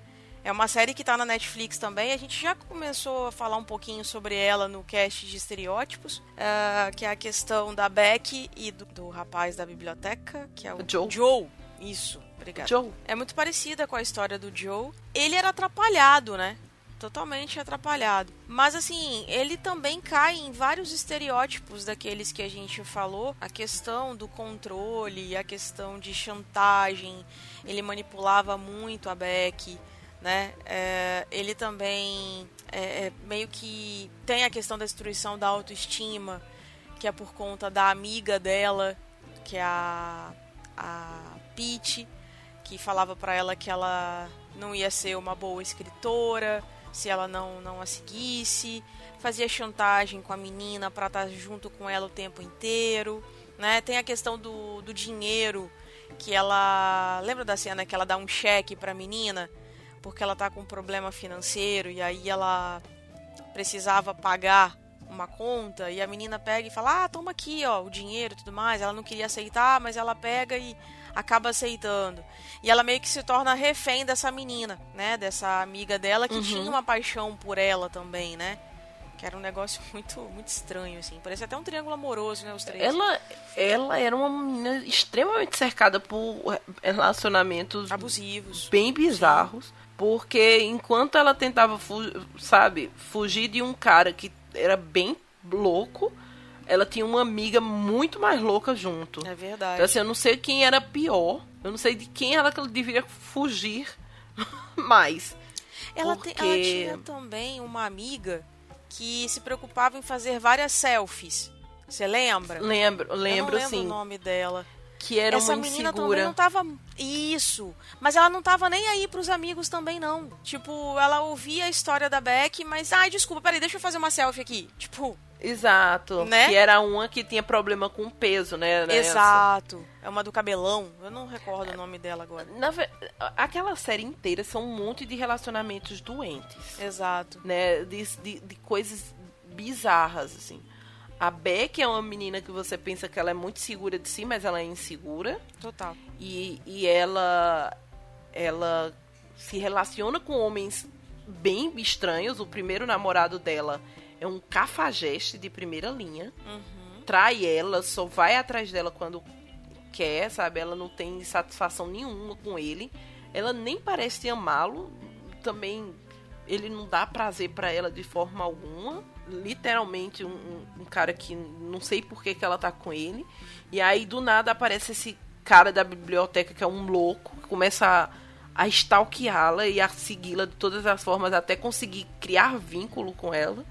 É uma série que tá na Netflix também. A gente já começou a falar um pouquinho sobre ela no cast de estereótipos, uh, que é a questão da Beck e do, do rapaz da biblioteca, que é o Joe. Joe. Isso, obrigado. Joe. É muito parecida com a história do Joe. Ele era atrapalhado, né? Totalmente atrapalhado. Mas assim, ele também cai em vários estereótipos daqueles que a gente falou. A questão do controle, a questão de chantagem. Ele manipulava muito a Beck. Né? É, ele também é, é, meio que tem a questão da destruição da autoestima, que é por conta da amiga dela, que é a, a Pete, que falava para ela que ela não ia ser uma boa escritora se ela não, não a seguisse, fazia chantagem com a menina para estar tá junto com ela o tempo inteiro, né? Tem a questão do, do dinheiro, que ela lembra da cena que ela dá um cheque para a menina porque ela tá com um problema financeiro e aí ela precisava pagar uma conta e a menina pega e fala: "Ah, toma aqui, ó, o dinheiro e tudo mais". Ela não queria aceitar, mas ela pega e acaba aceitando. E ela meio que se torna refém dessa menina, né? Dessa amiga dela que uhum. tinha uma paixão por ela também, né? Que era um negócio muito, muito estranho, assim. Parece até um triângulo amoroso, né? Os três. Ela, ela era uma menina extremamente cercada por relacionamentos abusivos, bem bizarros. Sim. Porque enquanto ela tentava, sabe, fugir de um cara que era bem louco, ela tinha uma amiga muito mais louca junto. É verdade. Então, assim, eu não sei quem era pior. Eu não sei de quem ela deveria fugir mais. Ela, porque... ela tinha também uma amiga que se preocupava em fazer várias selfies. Você lembra? Lembro, lembro, eu não lembro sim. o nome dela. Que era Essa uma menina insegura. também não tava. Isso. Mas ela não tava nem aí pros amigos também, não. Tipo, ela ouvia a história da Beck, mas. Ai, desculpa, peraí, deixa eu fazer uma selfie aqui. Tipo. Exato. Né? Que era uma que tinha problema com peso, né? Exato. É uma do cabelão. Eu não recordo o nome dela agora. Na, aquela série inteira são um monte de relacionamentos doentes. Exato. Né? De, de, de coisas bizarras, assim. A Beck é uma menina que você pensa que ela é muito segura de si, mas ela é insegura. Total. E, e ela, ela se relaciona com homens bem estranhos. O primeiro namorado dela é um cafajeste de primeira linha. Uhum. Trai ela, só vai atrás dela quando quer, sabe? Ela não tem satisfação nenhuma com ele. Ela nem parece amá-lo. Também ele não dá prazer para ela de forma alguma. Literalmente um, um, cara que não sei por que, que ela tá com ele. E aí do nada aparece esse cara da biblioteca que é um louco, que começa a, a stalkeá-la e a segui-la de todas as formas até conseguir criar vínculo com ela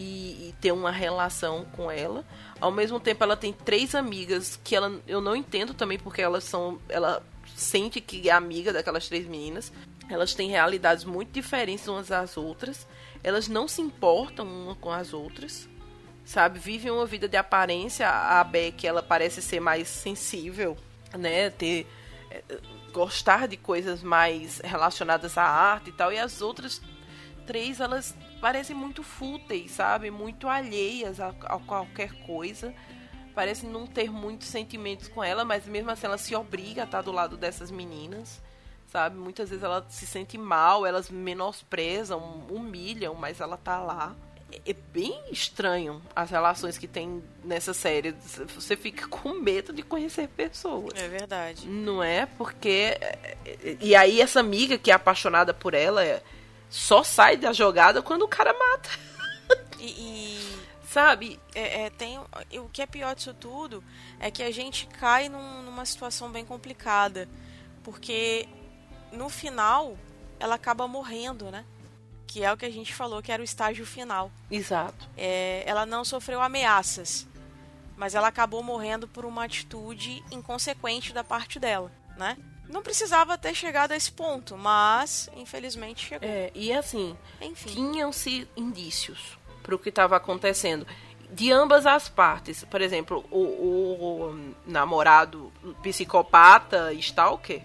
e, e, ter uma relação com ela. Ao mesmo tempo, ela tem três amigas que ela, eu não entendo também porque elas são, ela sente que é amiga daquelas três meninas. Elas têm realidades muito diferentes umas das outras. Elas não se importam uma com as outras. Sabe? Vivem uma vida de aparência. A Beck, ela parece ser mais sensível, né? Ter eh, gostar de coisas mais relacionadas à arte e tal. E as outras três, elas parecem muito fúteis, sabe? Muito alheias a, a qualquer coisa parecem não ter muitos sentimentos com ela, mas mesmo assim ela se obriga a estar do lado dessas meninas, sabe? Muitas vezes ela se sente mal, elas menosprezam, humilham, mas ela tá lá. É bem estranho as relações que tem nessa série. Você fica com medo de conhecer pessoas. É verdade. Não é? Porque. E aí, essa amiga que é apaixonada por ela só sai da jogada quando o cara mata. E, e Sabe? É, é, tem, o que é pior disso tudo é que a gente cai num, numa situação bem complicada. Porque no final ela acaba morrendo, né? Que é o que a gente falou que era o estágio final. Exato. É, ela não sofreu ameaças, mas ela acabou morrendo por uma atitude inconsequente da parte dela, né? Não precisava ter chegado a esse ponto, mas infelizmente chegou. É, e assim, tinham-se indícios para o que estava acontecendo de ambas as partes. Por exemplo, o, o, namorado psicopata, stalker,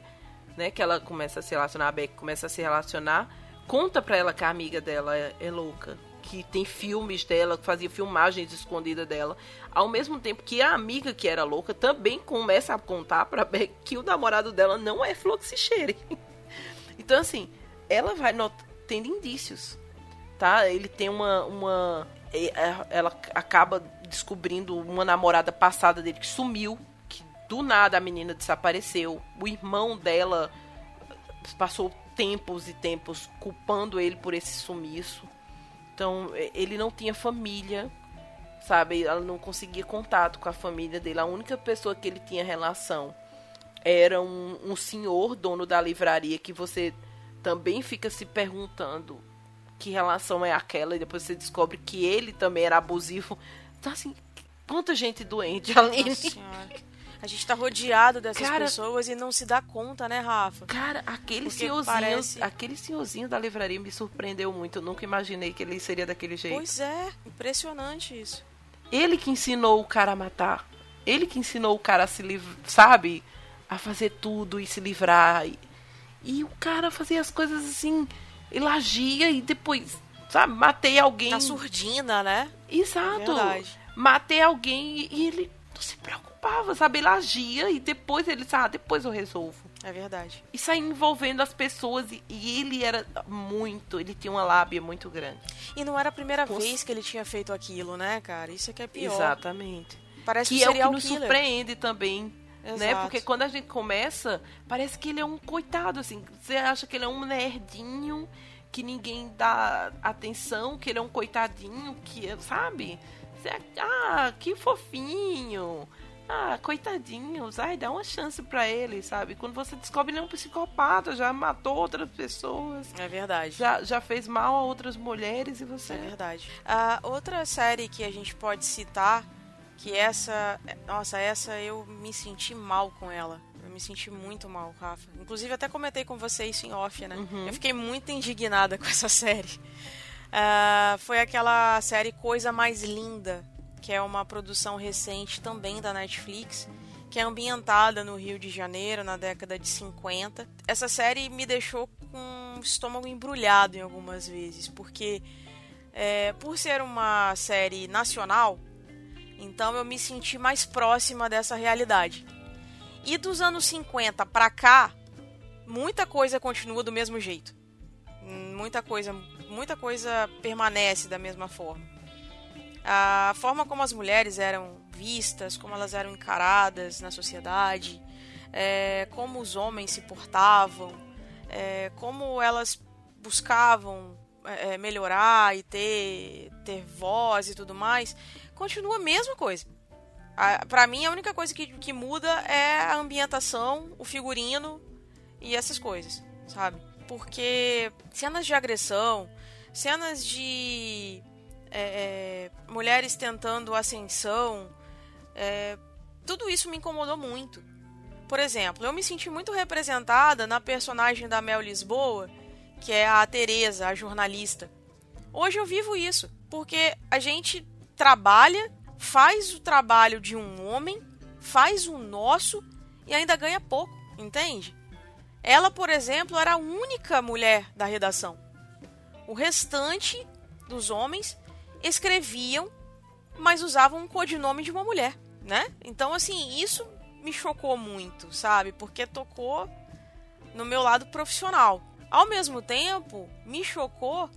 né, que ela começa a se relacionar, a Beck começa a se relacionar, conta pra ela que a amiga dela é, é louca, que tem filmes dela, que fazia filmagens escondidas dela, ao mesmo tempo que a amiga que era louca também começa a contar pra Beck que o namorado dela não é Floxichere. então, assim, ela vai tendo indícios tá? Ele tem uma, uma é, ela acaba descobrindo uma namorada passada dele que sumiu, do nada a menina desapareceu. O irmão dela passou tempos e tempos culpando ele por esse sumiço. Então, ele não tinha família, sabe? Ela não conseguia contato com a família dele. A única pessoa que ele tinha relação era um, um senhor dono da livraria que você também fica se perguntando que relação é aquela, e depois você descobre que ele também era abusivo. Então, assim, quanta gente doente ali. Nossa senhora. A gente tá rodeado dessas cara, pessoas e não se dá conta, né, Rafa? Cara, aquele senhorzinho, parece... aquele senhorzinho da livraria me surpreendeu muito. Eu nunca imaginei que ele seria daquele jeito. Pois é, impressionante isso. Ele que ensinou o cara a matar. Ele que ensinou o cara a se livrar, sabe? A fazer tudo e se livrar. E, e o cara fazia as coisas assim elagia e depois, sabe, matei alguém. Na surdina, né? Exato. Verdade. Matei alguém e ele não se preocupava, sabe? Ele agia e depois ele sabe, ah, depois eu resolvo. É verdade. E sair envolvendo as pessoas e, e, ele era muito, ele tinha uma lábia muito grande. E não era a primeira vez que ele tinha feito aquilo, né, cara? Isso é que é pior. Exatamente. Parece que é o que nos killer. surpreende também né? Porque quando a gente começa, parece que ele é um coitado, assim. Você acha que ele é um nerdinho, que ninguém dá atenção, que ele é um coitadinho, que, sabe? Você, ah, que fofinho. Ah, coitadinhos. Ai, dá uma chance para ele, sabe? Quando você descobre ele é um psicopata, já matou outras pessoas. É verdade. Já, já fez mal a outras mulheres e você. É verdade. A outra série que a gente pode citar que essa, nossa, essa eu me senti mal com ela. Eu me senti muito mal, Rafa. Inclusive até comentei com você isso em off, né? Uhum. Eu fiquei muito indignada com essa série. Uh, foi aquela série Coisa Mais Linda, que é uma produção recente também da Netflix, que é ambientada no Rio de Janeiro na década de 50. Essa série me deixou com o estômago embrulhado em algumas vezes, porque é, por ser uma série nacional, então eu me senti mais próxima dessa realidade. E dos anos 50 para cá, muita coisa continua do mesmo jeito. Muita coisa, muita coisa permanece da mesma forma. A forma como as mulheres eram vistas, como elas eram encaradas na sociedade, é, como os homens se portavam, é, como elas buscavam é, melhorar e ter, ter voz e tudo mais, continua a mesma coisa. Para mim, a única coisa que, que muda é a ambientação, o figurino e essas coisas, sabe? Porque cenas de agressão, cenas de é, é, mulheres tentando ascensão, é, tudo isso me incomodou muito. Por exemplo, eu me senti muito representada na personagem da Mel Lisboa, que é a Teresa, a jornalista. Hoje eu vivo isso, porque a gente trabalha, faz o trabalho de um homem, faz o nosso e ainda ganha pouco, entende? Ela, por exemplo, era a única mulher da redação. O restante dos homens escreviam, mas usavam um codinome de uma mulher, né? Então, assim, isso me chocou muito, sabe? Porque tocou no meu lado profissional. Ao mesmo tempo, me chocou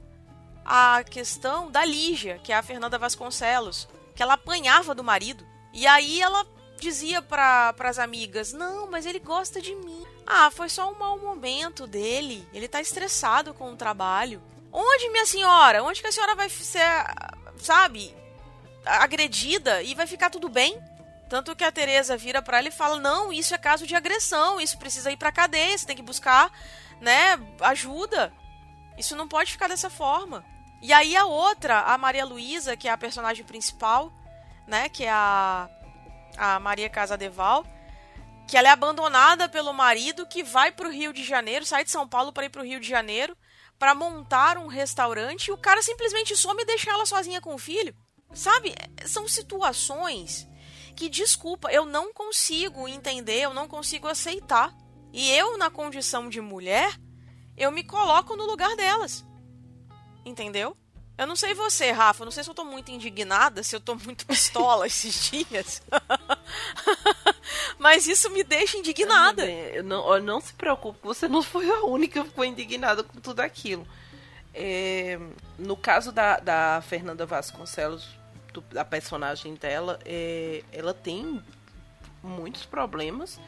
a questão da Lígia, que é a Fernanda Vasconcelos, que ela apanhava do marido. E aí ela dizia para as amigas: Não, mas ele gosta de mim. Ah, foi só um mau momento dele. Ele tá estressado com o trabalho. Onde, minha senhora? Onde que a senhora vai ser, sabe, agredida e vai ficar tudo bem? Tanto que a Teresa vira para ela e fala: "Não, isso é caso de agressão, isso precisa ir para cadeia, você tem que buscar, né, ajuda. Isso não pode ficar dessa forma". E aí a outra, a Maria Luísa, que é a personagem principal, né, que é a a Maria Casadeval, que ela é abandonada pelo marido que vai para o Rio de Janeiro, sai de São Paulo para ir para o Rio de Janeiro para montar um restaurante e o cara simplesmente some e deixa ela sozinha com o filho. Sabe? São situações que, desculpa, eu não consigo entender, eu não consigo aceitar. E eu, na condição de mulher, eu me coloco no lugar delas. Entendeu? Eu não sei você, Rafa, não sei se eu tô muito indignada, se eu tô muito pistola esses dias. Mas isso me deixa indignada. Bem, não, não se preocupe, você não foi a única que ficou indignada com tudo aquilo. É, no caso da, da Fernanda Vasconcelos, do, da personagem dela, é, ela tem muitos problemas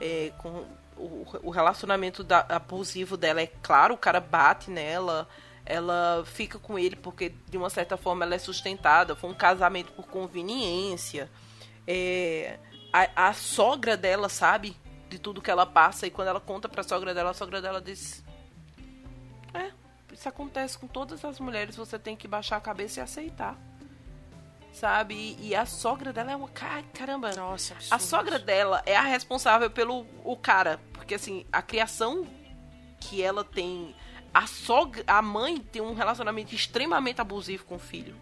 é, com o, o relacionamento da, abusivo dela. É claro, o cara bate nela ela fica com ele porque de uma certa forma ela é sustentada, foi um casamento por conveniência. É, a, a, sogra dela sabe de tudo que ela passa e quando ela conta pra sogra dela, a sogra dela diz: É, isso acontece com todas as mulheres, você tem que baixar a cabeça e aceitar. Sabe? E, e a sogra dela é uma. Caramba! Nossa, a sogra dela é a responsável pelo o cara. Porque assim, a criação que ela tem a sogra, a mãe tem um relacionamento extremamente abusivo com o filho.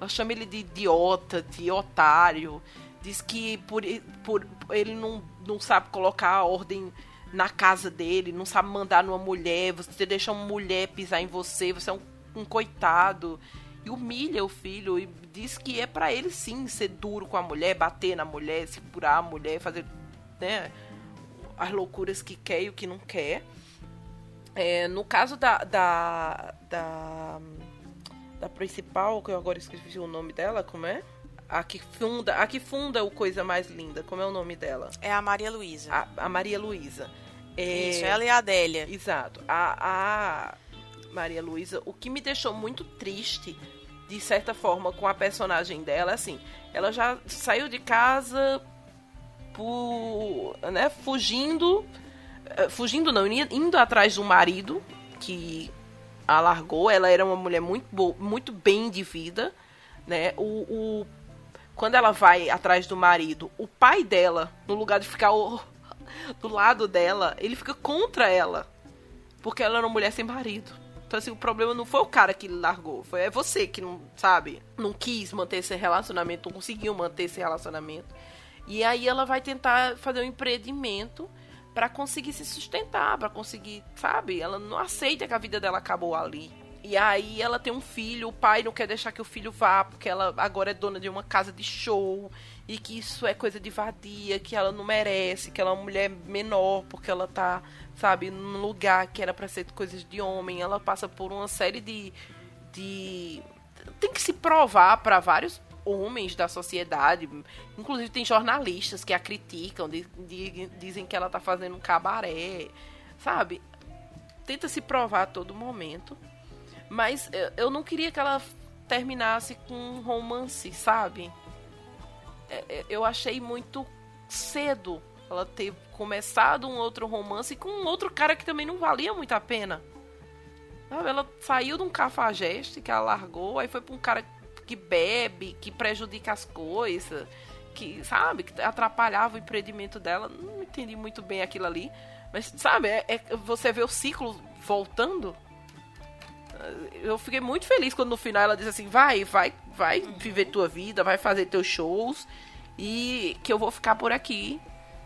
Ela chama ele de idiota, de otário. Diz que por, por ele não, não sabe colocar a ordem na casa dele, não sabe mandar numa mulher, você deixa uma mulher pisar em você, você é um, um coitado. E humilha o filho e diz que é para ele sim ser duro com a mulher, bater na mulher, segurar a mulher, fazer né, as loucuras que quer e o que não quer. É, no caso da, da, da, da, principal, que eu agora esqueci o nome dela, como é? A que funda, a que funda o Coisa Mais Linda, como é o nome dela? É a Maria Luísa. A, a, Maria Luísa. É, Isso, ela e a Adélia. Exato. A, a Maria Luísa, o que me deixou muito triste, de certa forma, com a personagem dela, assim, ela já saiu de casa por, né, fugindo fugindo não, indo atrás do marido que a largou. Ela era uma mulher muito boa, muito bem de vida, né? O, o, quando ela vai atrás do marido, o pai dela, no lugar de ficar o, do lado dela, ele fica contra ela, porque ela era uma mulher sem marido. Então, assim, o problema não foi o cara que largou, foi é você que não, sabe, não quis manter esse relacionamento, não conseguiu manter esse relacionamento. E aí ela vai tentar fazer um empreendimento para conseguir se sustentar, para conseguir, sabe? Ela não aceita que a vida dela acabou ali. E aí ela tem um filho, o pai não quer deixar que o filho vá, porque ela agora é dona de uma casa de show, e que isso é coisa de vadia, que ela não merece, que ela é uma mulher menor, porque ela tá, sabe, num lugar que era para ser coisas de homem. Ela passa por uma série de. de tem que se provar para vários homens da sociedade. Inclusive tem jornalistas que a criticam, de, de, dizem que ela tá fazendo um cabaré, sabe? Tenta se provar a todo momento. Mas eu não queria que ela terminasse com um romance, sabe? É, é, eu achei muito cedo ela ter começado um outro romance com um outro cara que também não valia muito a pena. Ela saiu de um cafajeste que ela largou, aí foi pra um cara que bebe, que prejudica as coisas, que, sabe, que atrapalhava o empreendimento dela. Não entendi muito bem aquilo ali. Mas, sabe, é, é você vê o ciclo voltando. Eu fiquei muito feliz quando no final ela disse assim: vai, vai, vai viver tua vida, vai fazer teus shows e que eu vou ficar por aqui,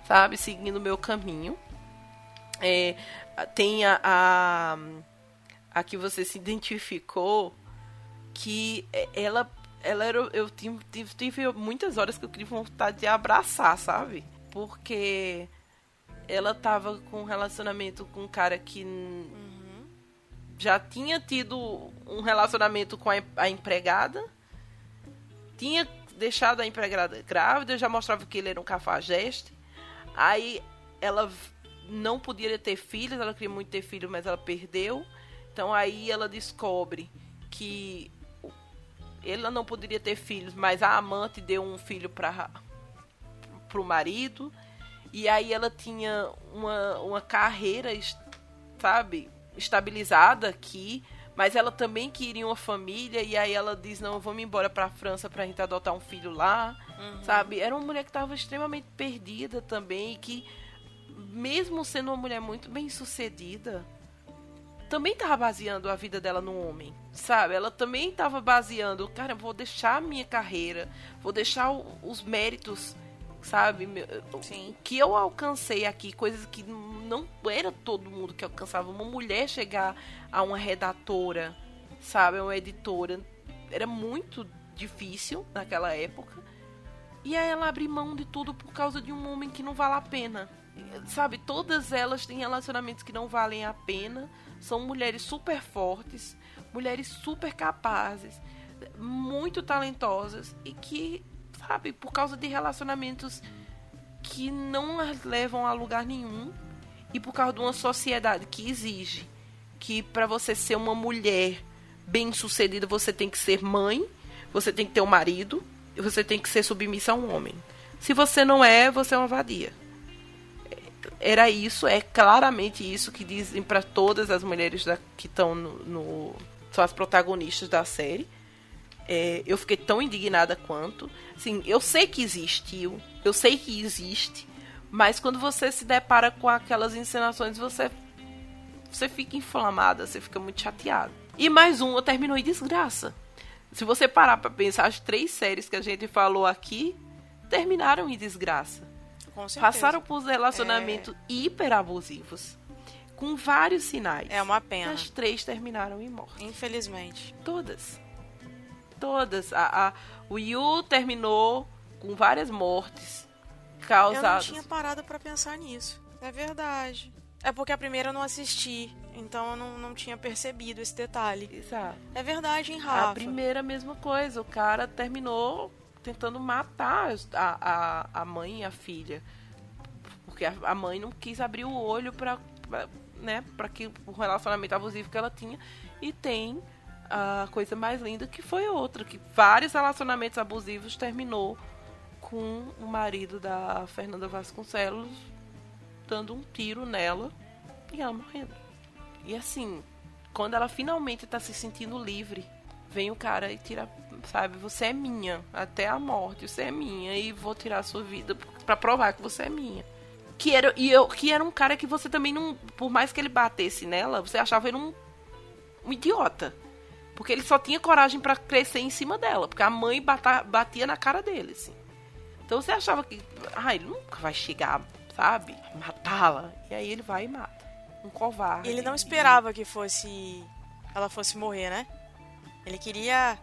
sabe, seguindo o meu caminho. É, tem a, a, a que você se identificou que ela ela era eu tive, tive muitas horas que eu queria vontade de abraçar, sabe? Porque ela tava com um relacionamento com um cara que uhum. já tinha tido um relacionamento com a, a, empregada, tinha deixado a empregada grávida, já mostrava que ele era um cafajeste. Aí ela não podia ter filhos, ela queria muito ter filhos, mas ela perdeu. Então aí ela descobre que ela não poderia ter filhos, mas a amante deu um filho para o marido. E aí ela tinha uma, uma carreira, sabe, estabilizada aqui, mas ela também queria uma família. E aí ela diz: Não, vamos embora para a França para a gente adotar um filho lá, uhum. sabe? Era uma mulher que estava extremamente perdida também, e que, mesmo sendo uma mulher muito bem sucedida, também estava baseando a vida dela no homem, sabe? Ela também estava baseando, cara, vou deixar a minha carreira, vou deixar o, os méritos, sabe? Sim. Que eu alcancei aqui, coisas que não era todo mundo que alcançava. Uma mulher chegar a uma redatora, sabe? Uma editora, era muito difícil naquela época. E aí ela abre mão de tudo por causa de um homem que não vale a pena. Sabe, todas elas têm relacionamentos que não valem a pena são mulheres super fortes, mulheres super capazes, muito talentosas e que, sabe, por causa de relacionamentos que não as levam a lugar nenhum e por causa de uma sociedade que exige que para você ser uma mulher bem-sucedida você tem que ser mãe, você tem que ter um marido e você tem que ser submissa a um homem. Se você não é, você é uma vadia era isso, é claramente isso que dizem para todas as mulheres da, que estão no, no, são as protagonistas da série. É, eu fiquei tão indignada quanto. Assim, eu sei que existiu, eu sei que existe, mas quando você se depara com aquelas encenações, você você fica inflamada, você fica muito chateada. E mais um, terminou em desgraça. Se você parar para pensar, as três séries que a gente falou aqui terminaram em desgraça. Passaram por relacionamentos é... hiper abusivos. Com vários sinais. É uma pena. As três terminaram em morte. Infelizmente. Todas. Todas. A, a, o Yu terminou com várias mortes causadas. Eu não tinha parado para pensar nisso. É verdade. É porque a primeira eu não assisti. Então eu não, não tinha percebido esse detalhe. Exato. É verdade, hein, Rafa? A primeira, mesma coisa. O cara terminou tentando matar a, a, a mãe e a filha. Porque a, a mãe não quis abrir o olho para né, para que o relacionamento abusivo que ela tinha e tem a coisa mais linda que foi outra, que vários relacionamentos abusivos terminou com o marido da Fernanda Vasconcelos dando um tiro nela e ela morrendo. E assim, quando ela finalmente está se sentindo livre, vem o cara e tira sabe? Você é minha até a morte, você é minha e vou tirar a sua vida para provar que você é minha. Que era e eu que era um cara que você também não, por mais que ele batesse nela, você achava ele um, um idiota. Porque ele só tinha coragem para crescer em cima dela, porque a mãe bata, batia na cara dele, assim. Então você achava que, ah, ele nunca vai chegar, sabe? Matá-la. E aí ele vai e mata. Um covarde. Ele não esperava que fosse ela fosse morrer, né? Ele queria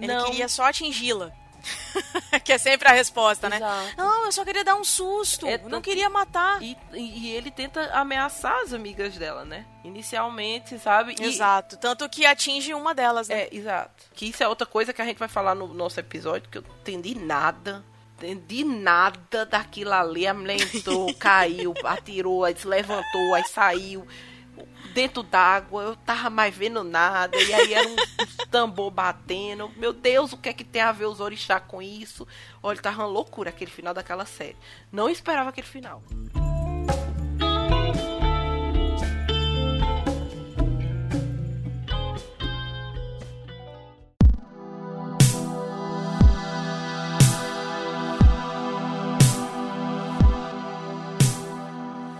ele não. queria só atingi-la. que é sempre a resposta, né? Exato. Não, eu só queria dar um susto. É, não queria matar. E, e, ele tenta ameaçar as amigas dela, né? Inicialmente, sabe? Exato. E... Tanto que atinge uma delas, né? É, exato. Que isso é outra coisa que a gente vai falar no nosso episódio, que eu não entendi nada. Entendi nada daquilo ali. A mulher entrou, caiu, atirou, aí se levantou, aí saiu dentro d'água, eu tava mais vendo nada, e aí era um, tambor batendo. Meu Deus, o que é que tem a ver os orixá com isso? Olha, tava uma loucura aquele final daquela série. Não esperava aquele final.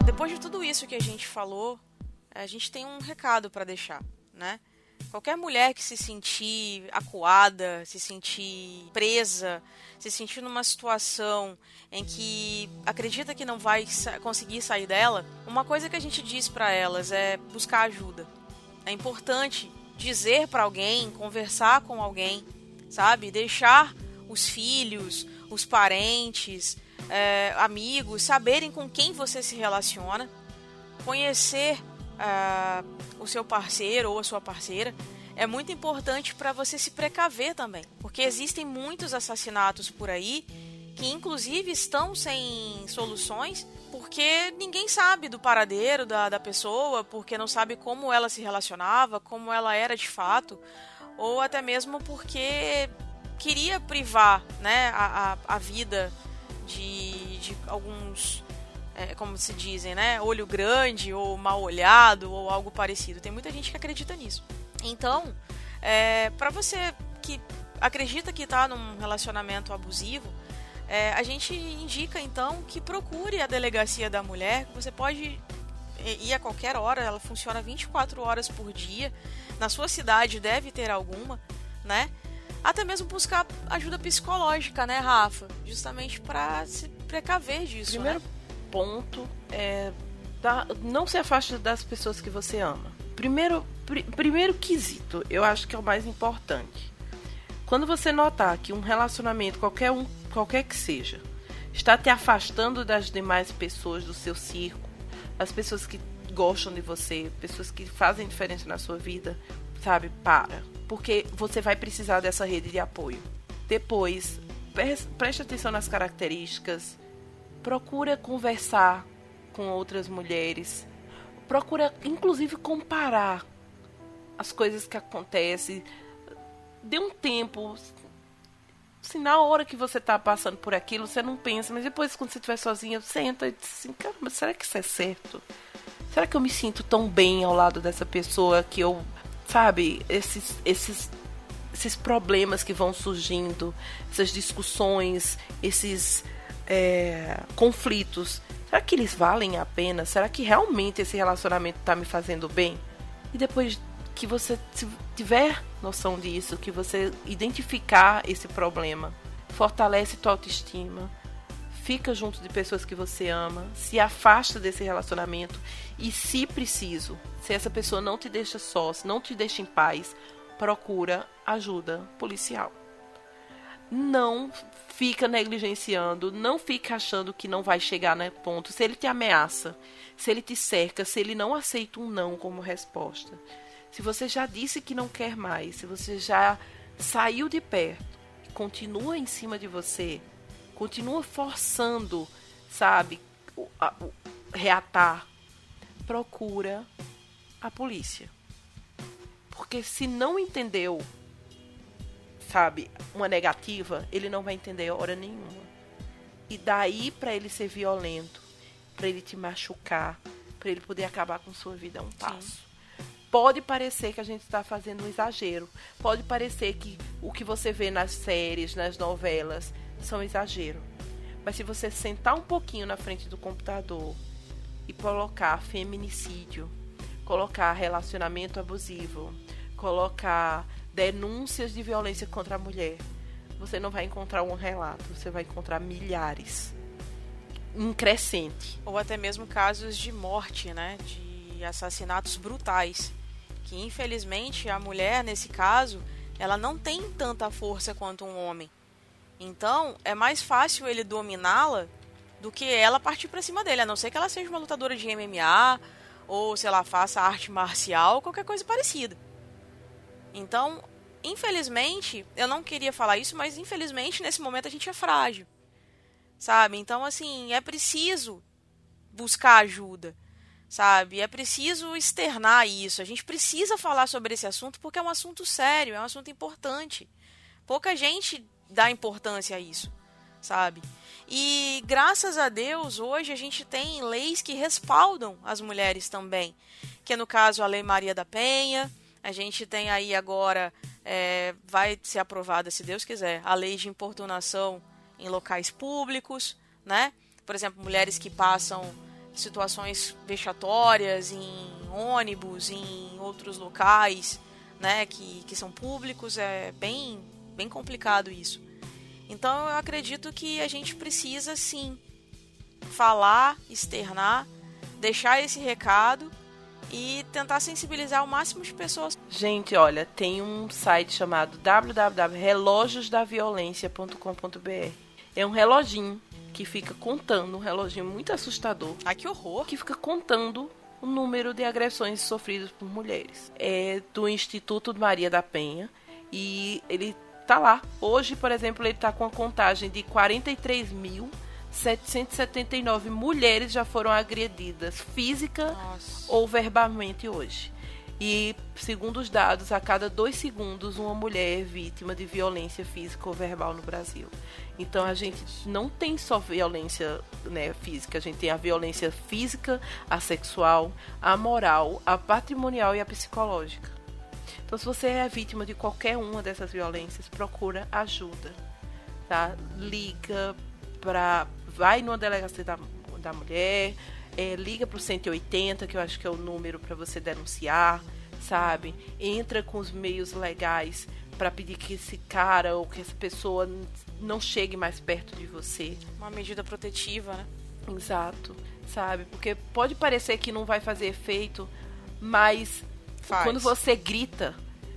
Depois de tudo isso que a gente falou, a gente tem um recado para deixar, né? Qualquer mulher que se sentir acuada, se sentir presa, se sentir numa situação em que acredita que não vai conseguir sair dela, uma coisa que a gente diz para elas é buscar ajuda. É importante dizer para alguém, conversar com alguém, sabe? Deixar os filhos, os parentes, é, amigos saberem com quem você se relaciona, conhecer uh, o seu parceiro ou a sua parceira é muito importante para você se precaver também, porque existem muitos assassinatos por aí que inclusive estão sem soluções porque ninguém sabe do paradeiro da, da pessoa, porque não sabe como ela se relacionava, como ela era de fato, ou até mesmo porque queria privar né, a, a, a vida de, de alguns é, como se dizem, né? Olho grande ou mal olhado ou algo parecido. Tem muita gente que acredita nisso. Então, é, para você que acredita que está num relacionamento abusivo, é, a gente indica então que procure a delegacia da mulher. Você pode ir a qualquer hora, ela funciona 24 horas por dia. Na sua cidade deve ter alguma, né? Até mesmo buscar ajuda psicológica, né, Rafa? Justamente para se precaver disso. Primeiro, né? Ponto é da, não se afaste das pessoas que você ama. Primeiro, pr primeiro quesito, eu acho que é o mais importante. Quando você notar que um relacionamento, qualquer um, qualquer que seja, está te afastando das demais pessoas do seu círculo, as pessoas que gostam de você, pessoas que fazem diferença na sua vida, sabe? Para. Porque você vai precisar dessa rede de apoio. Depois, preste atenção nas características, procura conversar com outras mulheres, procura inclusive comparar as coisas que acontecem. Dê um tempo. Se na hora que você está passando por aquilo, você não pensa, mas depois quando você estiver sozinha, senta e diz assim, caramba, será que isso é certo? Será que eu me sinto tão bem ao lado dessa pessoa que eu, sabe, esses, esses, esses problemas que vão surgindo, essas discussões, esses é, conflitos, será que eles valem a pena? Será que realmente esse relacionamento está me fazendo bem? E depois que você tiver noção disso, que você identificar esse problema, fortalece tua autoestima, fica junto de pessoas que você ama, se afasta desse relacionamento e, se preciso, se essa pessoa não te deixa só, se não te deixa em paz, procura ajuda policial. Não fica negligenciando, não fica achando que não vai chegar no ponto. Se ele te ameaça, se ele te cerca, se ele não aceita um não como resposta, se você já disse que não quer mais, se você já saiu de perto, continua em cima de você, continua forçando, sabe, o, a, o reatar, procura a polícia. Porque se não entendeu sabe, uma negativa, ele não vai entender hora nenhuma. E daí para ele ser violento, para ele te machucar, para ele poder acabar com sua vida é um passo. Sim. Pode parecer que a gente está fazendo um exagero. Pode parecer que o que você vê nas séries, nas novelas, são exagero. Mas se você sentar um pouquinho na frente do computador e colocar feminicídio, colocar relacionamento abusivo, colocar denúncias de violência contra a mulher, você não vai encontrar um relato, você vai encontrar milhares. Em crescente. Ou até mesmo casos de morte, né? De assassinatos brutais. Que infelizmente a mulher, nesse caso, ela não tem tanta força quanto um homem. Então, é mais fácil ele dominá-la do que ela partir para cima dele, a não ser que ela seja uma lutadora de MMA ou se ela faça arte marcial, qualquer coisa parecida. Então, infelizmente, eu não queria falar isso, mas infelizmente nesse momento a gente é frágil. Sabe? Então, assim, é preciso buscar ajuda. Sabe? É preciso externar isso. A gente precisa falar sobre esse assunto porque é um assunto sério, é um assunto importante. Pouca gente dá importância a isso, sabe? E graças a Deus, hoje a gente tem leis que respaldam as mulheres também, que é no caso a Lei Maria da Penha, a gente tem aí agora, é, vai ser aprovada, se Deus quiser, a lei de importunação em locais públicos, né? Por exemplo, mulheres que passam situações vexatórias em ônibus, em outros locais, né, que, que são públicos, é bem, bem complicado isso. Então eu acredito que a gente precisa sim falar, externar, deixar esse recado e tentar sensibilizar o máximo de pessoas. Gente, olha, tem um site chamado www.relojosdaviolência.com.br. É um reloginho que fica contando, um reloginho muito assustador. Ai, que horror! Que fica contando o número de agressões sofridas por mulheres. É do Instituto Maria da Penha e ele tá lá. Hoje, por exemplo, ele tá com a contagem de 43 mil 779 mulheres já foram agredidas física Nossa. ou verbalmente hoje. E, segundo os dados, a cada dois segundos uma mulher é vítima de violência física ou verbal no Brasil. Então a gente não tem só violência né, física, a gente tem a violência física, a sexual, a moral, a patrimonial e a psicológica. Então, se você é vítima de qualquer uma dessas violências, procura ajuda. Tá? Liga para vai numa delegacia da, da mulher, é, liga para o 180, que eu acho que é o número para você denunciar, sabe? Entra com os meios legais para pedir que esse cara ou que essa pessoa não chegue mais perto de você. Uma medida protetiva, né? Exato, sabe? Porque pode parecer que não vai fazer efeito, mas Faz. quando você grita,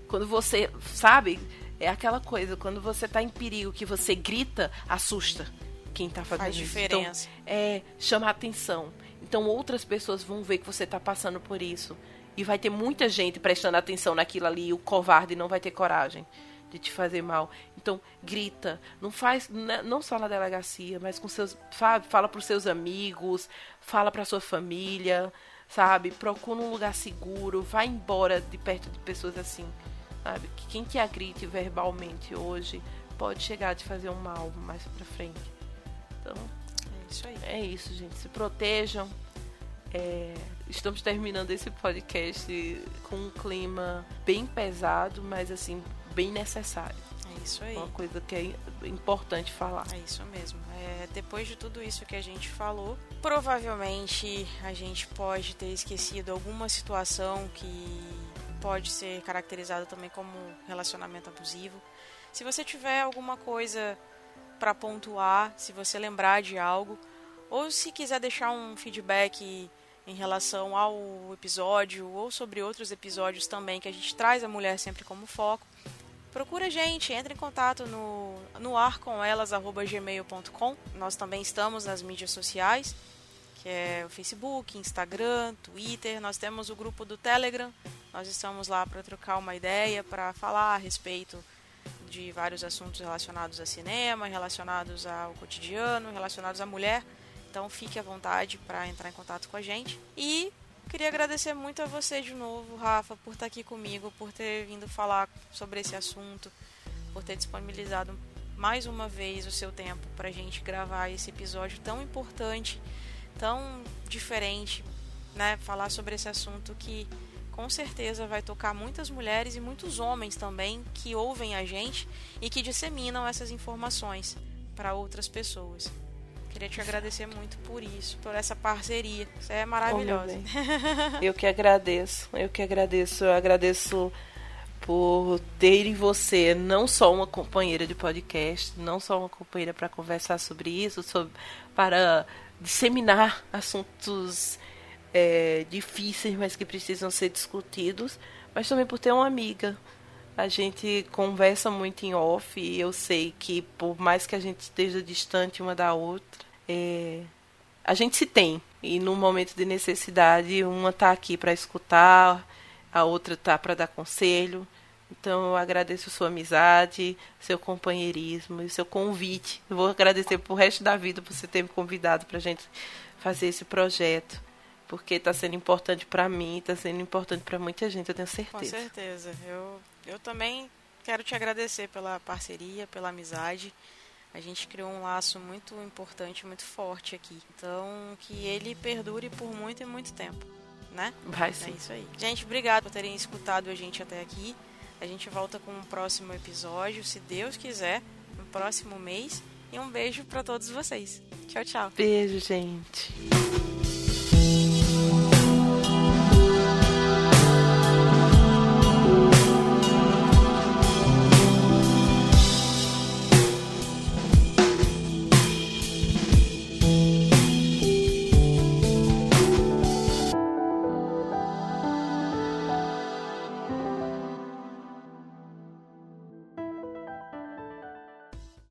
quando você, sabe? É aquela coisa, quando você tá em perigo, que você grita, assusta quem está fazendo Faz isso. diferença. Então, é, chama atenção. Então outras pessoas vão ver que você está passando por isso. E vai ter muita gente prestando atenção naquilo ali. E o covarde não vai ter coragem de te fazer mal. Então, grita. Não faz, né, não só na delegacia, mas com seus. Fala, fala para os seus amigos, fala para sua família, sabe? Procura um lugar seguro, vai embora de perto de pessoas assim. Sabe? Que quem te agride verbalmente hoje pode chegar a te fazer um mal mais pra frente. Então, é isso aí. É isso, gente. Se protejam. É, estamos terminando esse podcast com um clima bem pesado, mas assim, bem necessário. É isso aí. Uma coisa que é importante falar. É isso mesmo. É, depois de tudo isso que a gente falou, provavelmente a gente pode ter esquecido alguma situação que pode ser caracterizada também como relacionamento abusivo. Se você tiver alguma coisa para pontuar, se você lembrar de algo, ou se quiser deixar um feedback em relação ao episódio ou sobre outros episódios também que a gente traz a mulher sempre como foco, procura a gente, entre em contato no, no arcomelas.gmail.com. Nós também estamos nas mídias sociais, que é o Facebook, Instagram, Twitter. Nós temos o grupo do Telegram. Nós estamos lá para trocar uma ideia, para falar a respeito de vários assuntos relacionados a cinema, relacionados ao cotidiano, relacionados à mulher. Então fique à vontade para entrar em contato com a gente. E queria agradecer muito a você de novo, Rafa, por estar aqui comigo, por ter vindo falar sobre esse assunto, por ter disponibilizado mais uma vez o seu tempo para a gente gravar esse episódio tão importante, tão diferente, né? Falar sobre esse assunto que com certeza vai tocar muitas mulheres e muitos homens também que ouvem a gente e que disseminam essas informações para outras pessoas. Queria te agradecer muito por isso, por essa parceria. Você é maravilhosa. eu que agradeço. Eu que agradeço. Eu agradeço por ter em você não só uma companheira de podcast, não só uma companheira para conversar sobre isso, sobre, para disseminar assuntos é, difíceis, mas que precisam ser discutidos, mas também por ter uma amiga. A gente conversa muito em off e eu sei que por mais que a gente esteja distante uma da outra, é, a gente se tem. E no momento de necessidade, uma está aqui para escutar, a outra está para dar conselho. Então eu agradeço sua amizade, seu companheirismo e seu convite. Eu vou agradecer pro resto da vida por você ter me convidado para a gente fazer esse projeto porque está sendo importante para mim, está sendo importante para muita gente, eu tenho certeza. Com certeza. Eu, eu também quero te agradecer pela parceria, pela amizade. A gente criou um laço muito importante, muito forte aqui. Então, que ele perdure por muito e muito tempo, né? Vai sim. É isso aí. Gente, obrigado por terem escutado a gente até aqui. A gente volta com um próximo episódio, se Deus quiser, no próximo mês. E um beijo para todos vocês. Tchau, tchau. Beijo, gente.